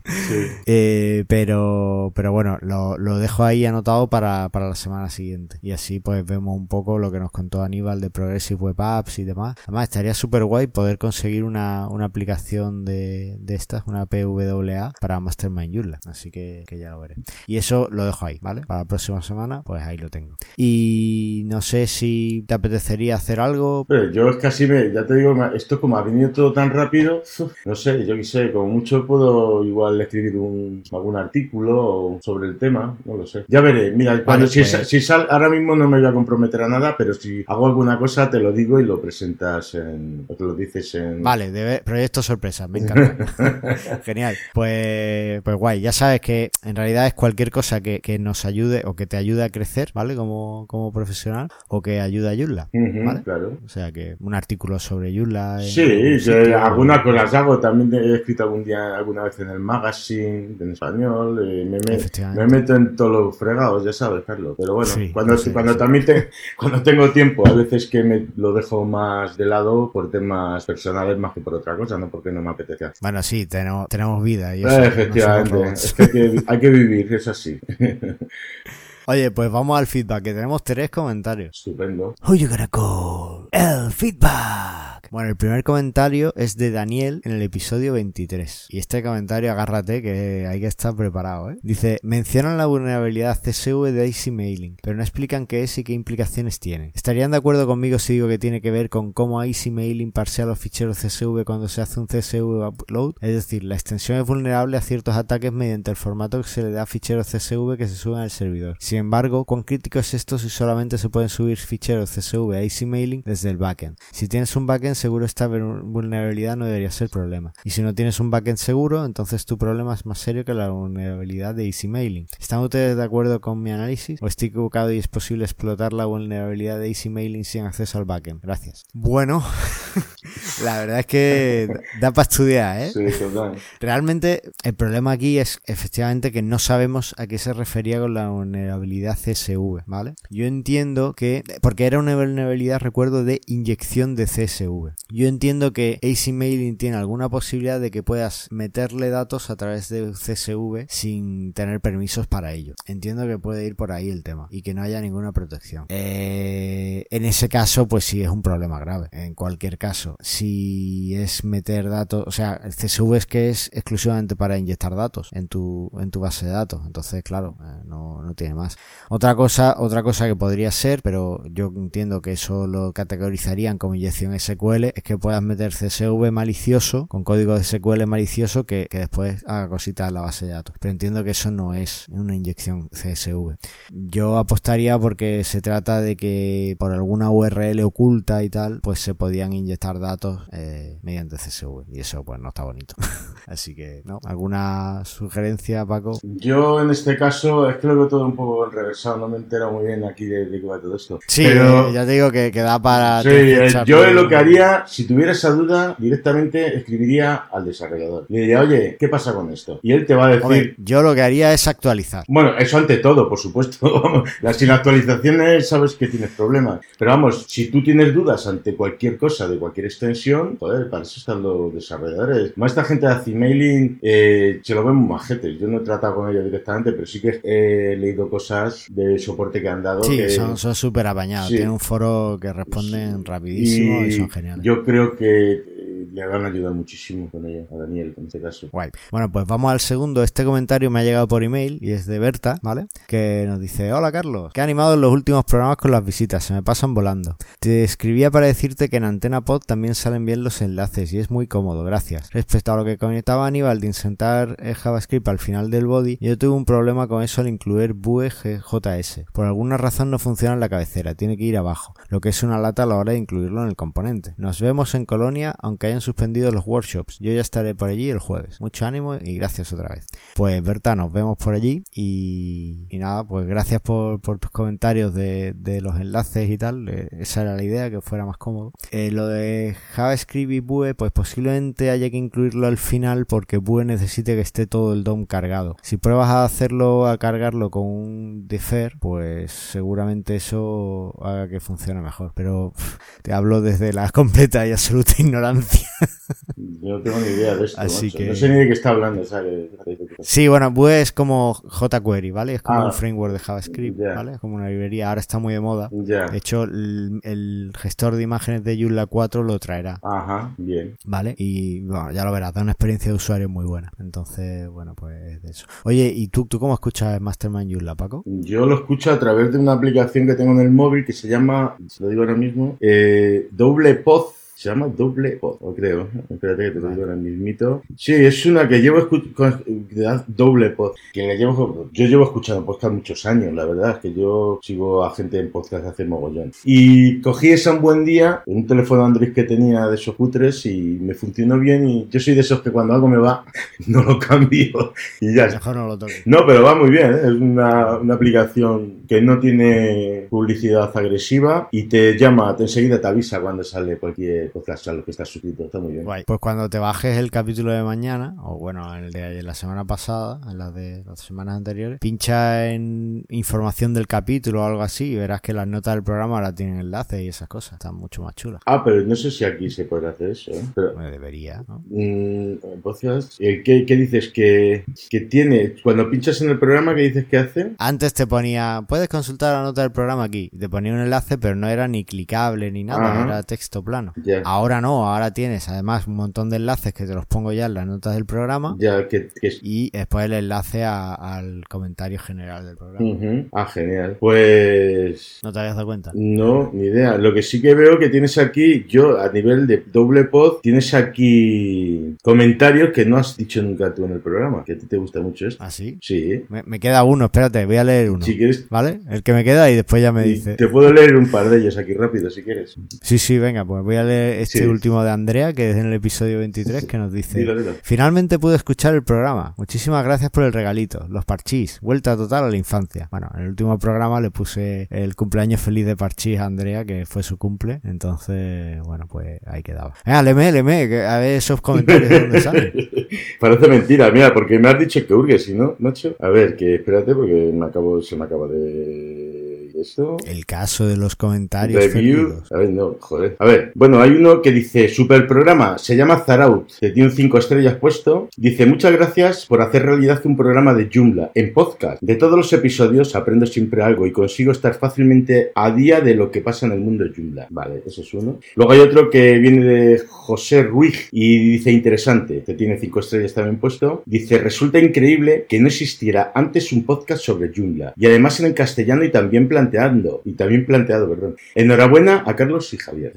Sí. eh, pero, pero bueno, lo, lo dejo ahí anotado para, para la semana siguiente. Y así pues vemos un poco lo que nos contó Aníbal de Progressive Web Apps y demás. Además estaría súper guay poder conseguir una, una aplicación de, de estas, una PWA para Mastermind Joomla. Así que, que ya lo veré. Y eso lo dejo ahí, ¿vale? Para la próxima semana, pues ahí lo tengo. Y no sé si te apetecería hacer algo. Pero yo es casi me, ya te digo, esto como ha venido todo tan rápido, no sé, yo qué sé, como mucho puedo igual escribir un, algún artículo sobre el tema, no lo sé. Ya veré, mira, cuando, si, pues- si sal, ahora mismo no me voy a comprometer a nada, pero si hago alguna cosa te lo digo y lo presentas en, o te lo dices en... Vale, debe- proyecto sorpresa, me encanta. Genial. Pues, pues guay, ya sabes que en realidad es cualquier cosa que, que nos ayude o que te ayude a crecer, ¿vale? Como, como profesional o que ayude a Ujú, ¿vale? Claro. O sea que un artículo sobre en Sí, que sitio, algunas cosas hago. También he escrito algún día, alguna vez en el magazine, en español. eh, me, me- me meto en todos los fregados, ya sabes, Carlos. Pero bueno, Sí, cuando, sí, cuando sí. también te- cuando tengo tiempo, a veces que me lo dejo más de lado por temas personales más que por otra cosa, no porque no me apetezca. Bueno, sí, tenemos, tenemos vida. Y eso, efectivamente, es que hay, que hay que vivir, es Oye, pues vamos al feedback, que tenemos tres comentarios. Estupendo. Gonna call? El feedback. Bueno, el primer comentario es de Daniel en el episodio 23. Y este comentario, agárrate que hay que estar preparado, ¿eh? Dice, mencionan la vulnerabilidad CSV de AC Mailing, pero no explican qué es y qué implicaciones tiene. ¿Estarían de acuerdo conmigo si digo que tiene que ver con cómo AC Mailing parsea los ficheros CSV cuando se hace un CSV upload? Es decir, la extensión es vulnerable a ciertos ataques mediante el formato que se le da a ficheros CSV que se suben al servidor. Sin embargo, ¿cuán crítico es esto si solamente se pueden subir ficheros CSV a AC Mailing desde el backend? Si tienes un backend seguro esta vulnerabilidad no debería ser problema. Y si no tienes un backend seguro, entonces tu problema es más serio que la vulnerabilidad de Easy Mailing. ¿Están ustedes de acuerdo con mi análisis? ¿O estoy equivocado y es posible explotar la vulnerabilidad de Easy Mailing sin acceso al backend? Gracias. Bueno, la verdad es que da para estudiar, ¿eh? Realmente el problema aquí es efectivamente que no sabemos a qué se refería con la vulnerabilidad CSV, ¿vale? Yo entiendo que, porque era una vulnerabilidad, recuerdo, de inyección de CSV. Yo entiendo que AC Mailing tiene alguna posibilidad de que puedas meterle datos a través de CSV sin tener permisos para ello. Entiendo que puede ir por ahí el tema y que no haya ninguna protección. Eh, en ese caso, pues sí es un problema grave. En cualquier caso, si es meter datos, o sea, el CSV es que es exclusivamente para inyectar datos en tu, en tu base de datos. Entonces, claro, eh, no, no tiene más. Otra cosa, otra cosa que podría ser, pero yo entiendo que eso lo categorizarían como inyección SQL, es que puedas meter CSV malicioso, con código de SQL malicioso, que, que después haga cositas en la base de datos. Pero entiendo que eso no es una inyección CSV. Yo apostaría porque se trata de que por alguna URL oculta y tal, pues se podían inyectar datos eh, mediante CSV. Y eso pues no está bonito. Así que, ¿no? ¿Alguna sugerencia, Paco? Yo en este caso es que lo veo todo un poco reversado, no me entero muy bien aquí de, de todo esto. Sí, Pero... ya te digo que, que da para... Sí, eh, yo lo que haría, si tuviera esa duda, directamente escribiría al desarrollador. Le diría, oye, ¿qué pasa con esto? Y él te va a decir... yo lo que haría es actualizar. Bueno, eso ante todo, por supuesto. Sin actualizaciones sabes que tienes problemas. Pero vamos, si tú tienes dudas ante cualquier cosa de cualquier extensión, joder, para eso están los desarrolladores. Más esta gente de Acimailing eh, se lo ven majetes. Yo no he tratado con ellos directamente, pero sí que he leído cosas de soporte que han dado. Sí, son súper apañados. Tienen un foro que responden rapidísimo y, son geniales. Yo creo que le van a ayudar muchísimo con ella, a Daniel en este caso. Guay. Bueno, pues vamos al segundo. Este comentario me ha llegado por email y es de Berta, ¿vale? Que nos dice, hola Carlos, que ha animado en los últimos programas con las visitas, se me pasan volando. Te escribía para decirte que en Antena Pod también salen bien los enlaces y es muy cómodo, gracias. Respecto a lo que comentaba Aníbal de insertar JavaScript al final del body, yo tuve un problema con eso al incluir Vue.js. Por alguna razón no funciona en la cabecera, tiene que ir abajo, lo que es una lata a la hora de incluirlo en el componente. Nos vemos en Colonia, aunque hayan suspendido los workshops. Yo ya estaré por allí el jueves. Mucho ánimo y gracias otra vez. Pues Berta, nos vemos por allí y, nada, pues gracias por, tus comentarios de, los enlaces y tal. Eh, esa era la idea, que fuera más cómodo. Eh, lo de JavaScript y Vue, pues posiblemente haya que incluirlo al final porque Vue necesite que esté todo el DOM cargado. Si pruebas a hacerlo, a cargarlo con un defer, pues seguramente eso haga que funcione mejor. Pero te hablo desde la completa y absoluta ignorancia. Yo no tengo ni idea de esto. Así que... No sé ni de qué está hablando. ¿sabes? Sí, bueno, Vue es como jQuery, ¿vale? Es como ah. un framework de JavaScript, ¿vale? Es como una librería. Ahora está muy de moda. De hecho, el, gestor de imágenes de Joomla 4 lo traerá. Ajá, bien. ¿Vale? Y bueno, ya lo verás, da una experiencia de usuario muy buena. Entonces, bueno, pues de eso. Oye, ¿y tú, tú cómo escuchas Mastermind Joomla, Paco? Yo lo escucho a través de una aplicación que tengo en el móvil que se llama, se lo digo ahora mismo, eh, Doble Poz se llama Doble O, creo. Espérate que te lo digo ahora mismito. Sí, es una que llevo escuchando. Doble Pod. Que le llevo, yo llevo escuchando podcast muchos años, la verdad. Es que yo sigo a gente en podcast hace mogollón. Y cogí esa un buen día, en un teléfono Android que tenía de esos cutres y me funcionó bien. Y yo soy de esos que cuando algo me va, no lo cambio. Y ya. Mejor no lo toque. No, pero va muy bien. ¿eh? Es una, una aplicación que no tiene publicidad agresiva y te llama, te enseguida te avisa cuando sale cualquier podcast a lo que está suscrito. Está muy bien. Pues cuando te bajes el capítulo de mañana, o bueno, el de la semana pasada, en la de las semanas anteriores, pincha en información del capítulo o algo así y verás que las notas del programa ahora tienen enlaces y esas cosas. Están mucho más chulas. Ah, pero no sé si aquí se puede hacer eso. ¿eh? Pero, debería, ¿no? Mm, eh, ¿qué, ¿qué, dices? Que, que tiene, cuando pinchas en el programa, ¿qué dices que hace? Antes te ponía, puedes consultar la nota del programa aquí. Te ponía un enlace, pero no era ni clicable ni nada, era texto plano. Ya. Ya. Ahora no, ahora tienes además un montón de enlaces que te los pongo ya en las notas del programa Ya, que, que es- y después el enlace a- al comentario general del programa. Ah, genial. Pues... ¿No te habías dado cuenta? No, ni idea. Lo que sí que veo que tienes aquí, yo a nivel de doble pod, tienes aquí comentarios que no has dicho nunca tú en el programa, que a ti te gusta mucho esto. ¿Ah, sí? Sí. Me, me queda uno, espérate, voy a leer uno. Si quieres, ¿Vale? El que me queda y después ya me dice. te puedo leer un par de ellos aquí rápido si quieres. Sí, sí, venga, pues voy a leer este Sí. último de Andrea, que es en el episodio 23, que nos dice... Finalmente pude escuchar el programa. Muchísimas gracias por el regalito. Los parchís. Vuelta total a la infancia. Bueno, en el último programa le puse el cumpleaños feliz de parchís a Andrea, que fue su cumple. Entonces, bueno, pues ahí quedaba. Venga, leme, leme, que a ver esos comentarios de dónde salen. Parece mentira, mira, porque me has dicho que hurgue, si no, macho. A ver, que espérate porque me acabo, se me acaba de... El caso de los comentarios Review. A ver, no, joder. A ver, bueno, hay uno que dice, super programa, se llama Zaraut, te tiene un 5 estrellas puesto. Dice, muchas gracias por hacer realidad un programa de Joomla en podcast. De todos los episodios aprendo siempre algo y consigo estar fácilmente a día de lo que pasa en el mundo de Joomla. Vale, ese es uno. Luego hay otro que viene de José Ruiz y dice, interesante, te tiene 5 estrellas también puesto. Dice, resulta increíble que no existiera antes un podcast sobre Joomla y además en castellano y también planteando, y también planteado, perdón. Enhorabuena a Carlos y Javier.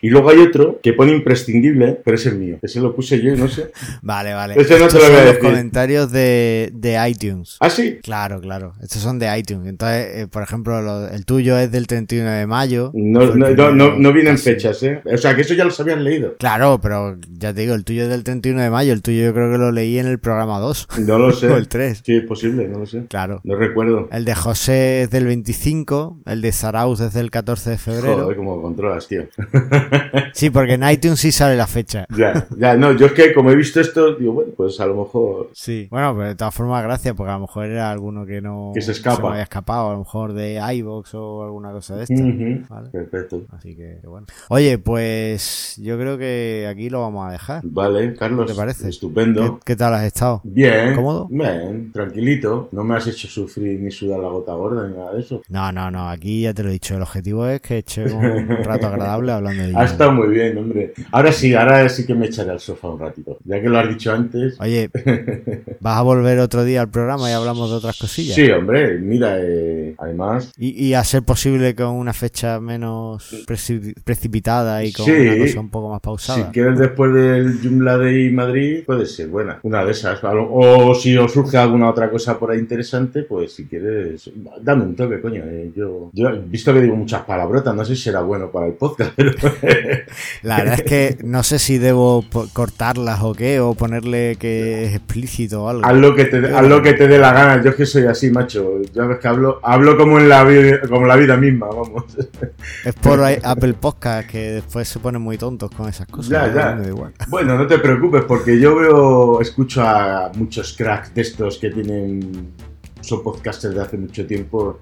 Y luego hay otro que pone imprescindible, pero es el mío. Ese lo puse yo y no sé. Vale, vale. Ese no te Estos lo voy a son los decir. comentarios de, de iTunes. ¿Ah, sí? Claro, claro. Estos son de iTunes. Entonces, eh, por ejemplo, lo- el tuyo es del 31 de mayo. No, no, no, primero no, no vienen fechas, ¿eh? O sea, que eso ya los habían leído. Claro, pero ya te digo, el tuyo es del 31 de mayo. El tuyo yo creo que lo leí en el programa 2 No lo sé. o el 3. Sí, es posible, no lo sé. Claro. No recuerdo. El de José es del 25, el de Zarauz es del 14 de febrero. Joder, cómo controlas, tío. Sí, porque en iTunes sí sale la fecha. Ya, ya, no, yo es que como he visto esto, digo, bueno, pues a lo mejor. Sí. Bueno, pero de todas formas, gracias, porque a lo mejor era alguno que no Que se escapa. me había escapado, a lo mejor de iVoox o alguna cosa de esta. Vale. Perfecto. Así que, bueno. Oye, pues yo creo que aquí lo vamos a dejar. Vale, Carlos. ¿Te parece? Estupendo. ¿Qué, qué tal has estado? Bien. ¿Cómodo? Bien, tranquilito. No me has hecho sufrir ni sudar la gota gorda ni nada de eso. No, no, no, aquí ya te lo he dicho. El objetivo es que echemos un rato agradable hablando de Ha Joomla. estado muy bien, hombre. Ahora sí, ahora sí que me echaré al sofá un ratito. Ya que lo has dicho antes. Oye, ¿vas a volver otro día al programa y hablamos de otras cosillas? Sí, hombre, mira, eh, además. Y, y a ser posible con una fecha menos preci- precipitada y con Sí. una cosa un poco más Si pausada. quieres después del Joomla Day Madrid, puede ser buena. Una de esas. O si os surge alguna otra cosa por ahí interesante, pues si quieres, dame un toque, coño. eh, yo, yo he visto que digo muchas palabrotas, no sé si será bueno para el podcast, pero La verdad es que no sé si debo cortarlas o qué, o ponerle que es explícito o algo. haz lo que te, haz lo que te dé la gana. Yo es que soy así, macho. Ya ves que hablo, hablo como en la vida, como la vida misma, vamos. Es por Apple Podcast que después se ponen muy tontos con esas cosas. Ya, ya. igual. Bueno, no te preocupes, porque yo veo, escucho a muchos cracks de estos que tienen, son podcasters de hace mucho tiempo,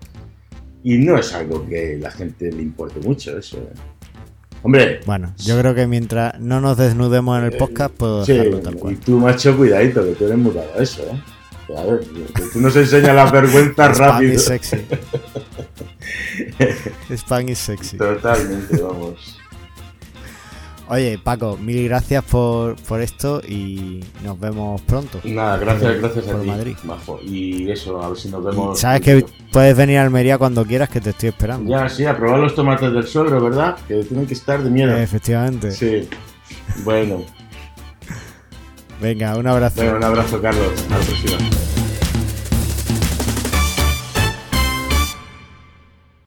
y no es algo que la gente le importe mucho eso. ¿eh? Hombre, Bueno, yo creo que mientras no nos desnudemos en el podcast, puedo sí, dejarlo tal y cual. tú, macho, cuidadito, que tú eres muy a eso, ¿eh? Que, A ver, que tú nos enseñas la vergüenza Spam rápido. is sexy. Spam is sexy. Totalmente, vamos. Oye, Paco, mil gracias por, por esto y nos vemos pronto. Nada, gracias, Por- gracias a por ti, Madrid. Majo. Y eso, a ver si nos Y vemos. sabes que puedes venir a Almería cuando quieras, que te estoy esperando. Ya, sí, a probar los tomates del suegro, ¿verdad? Que tienen que estar de miedo. Efectivamente. Sí. Bueno, Venga, un abrazo. Venga, un abrazo, Carlos. Hasta la próxima.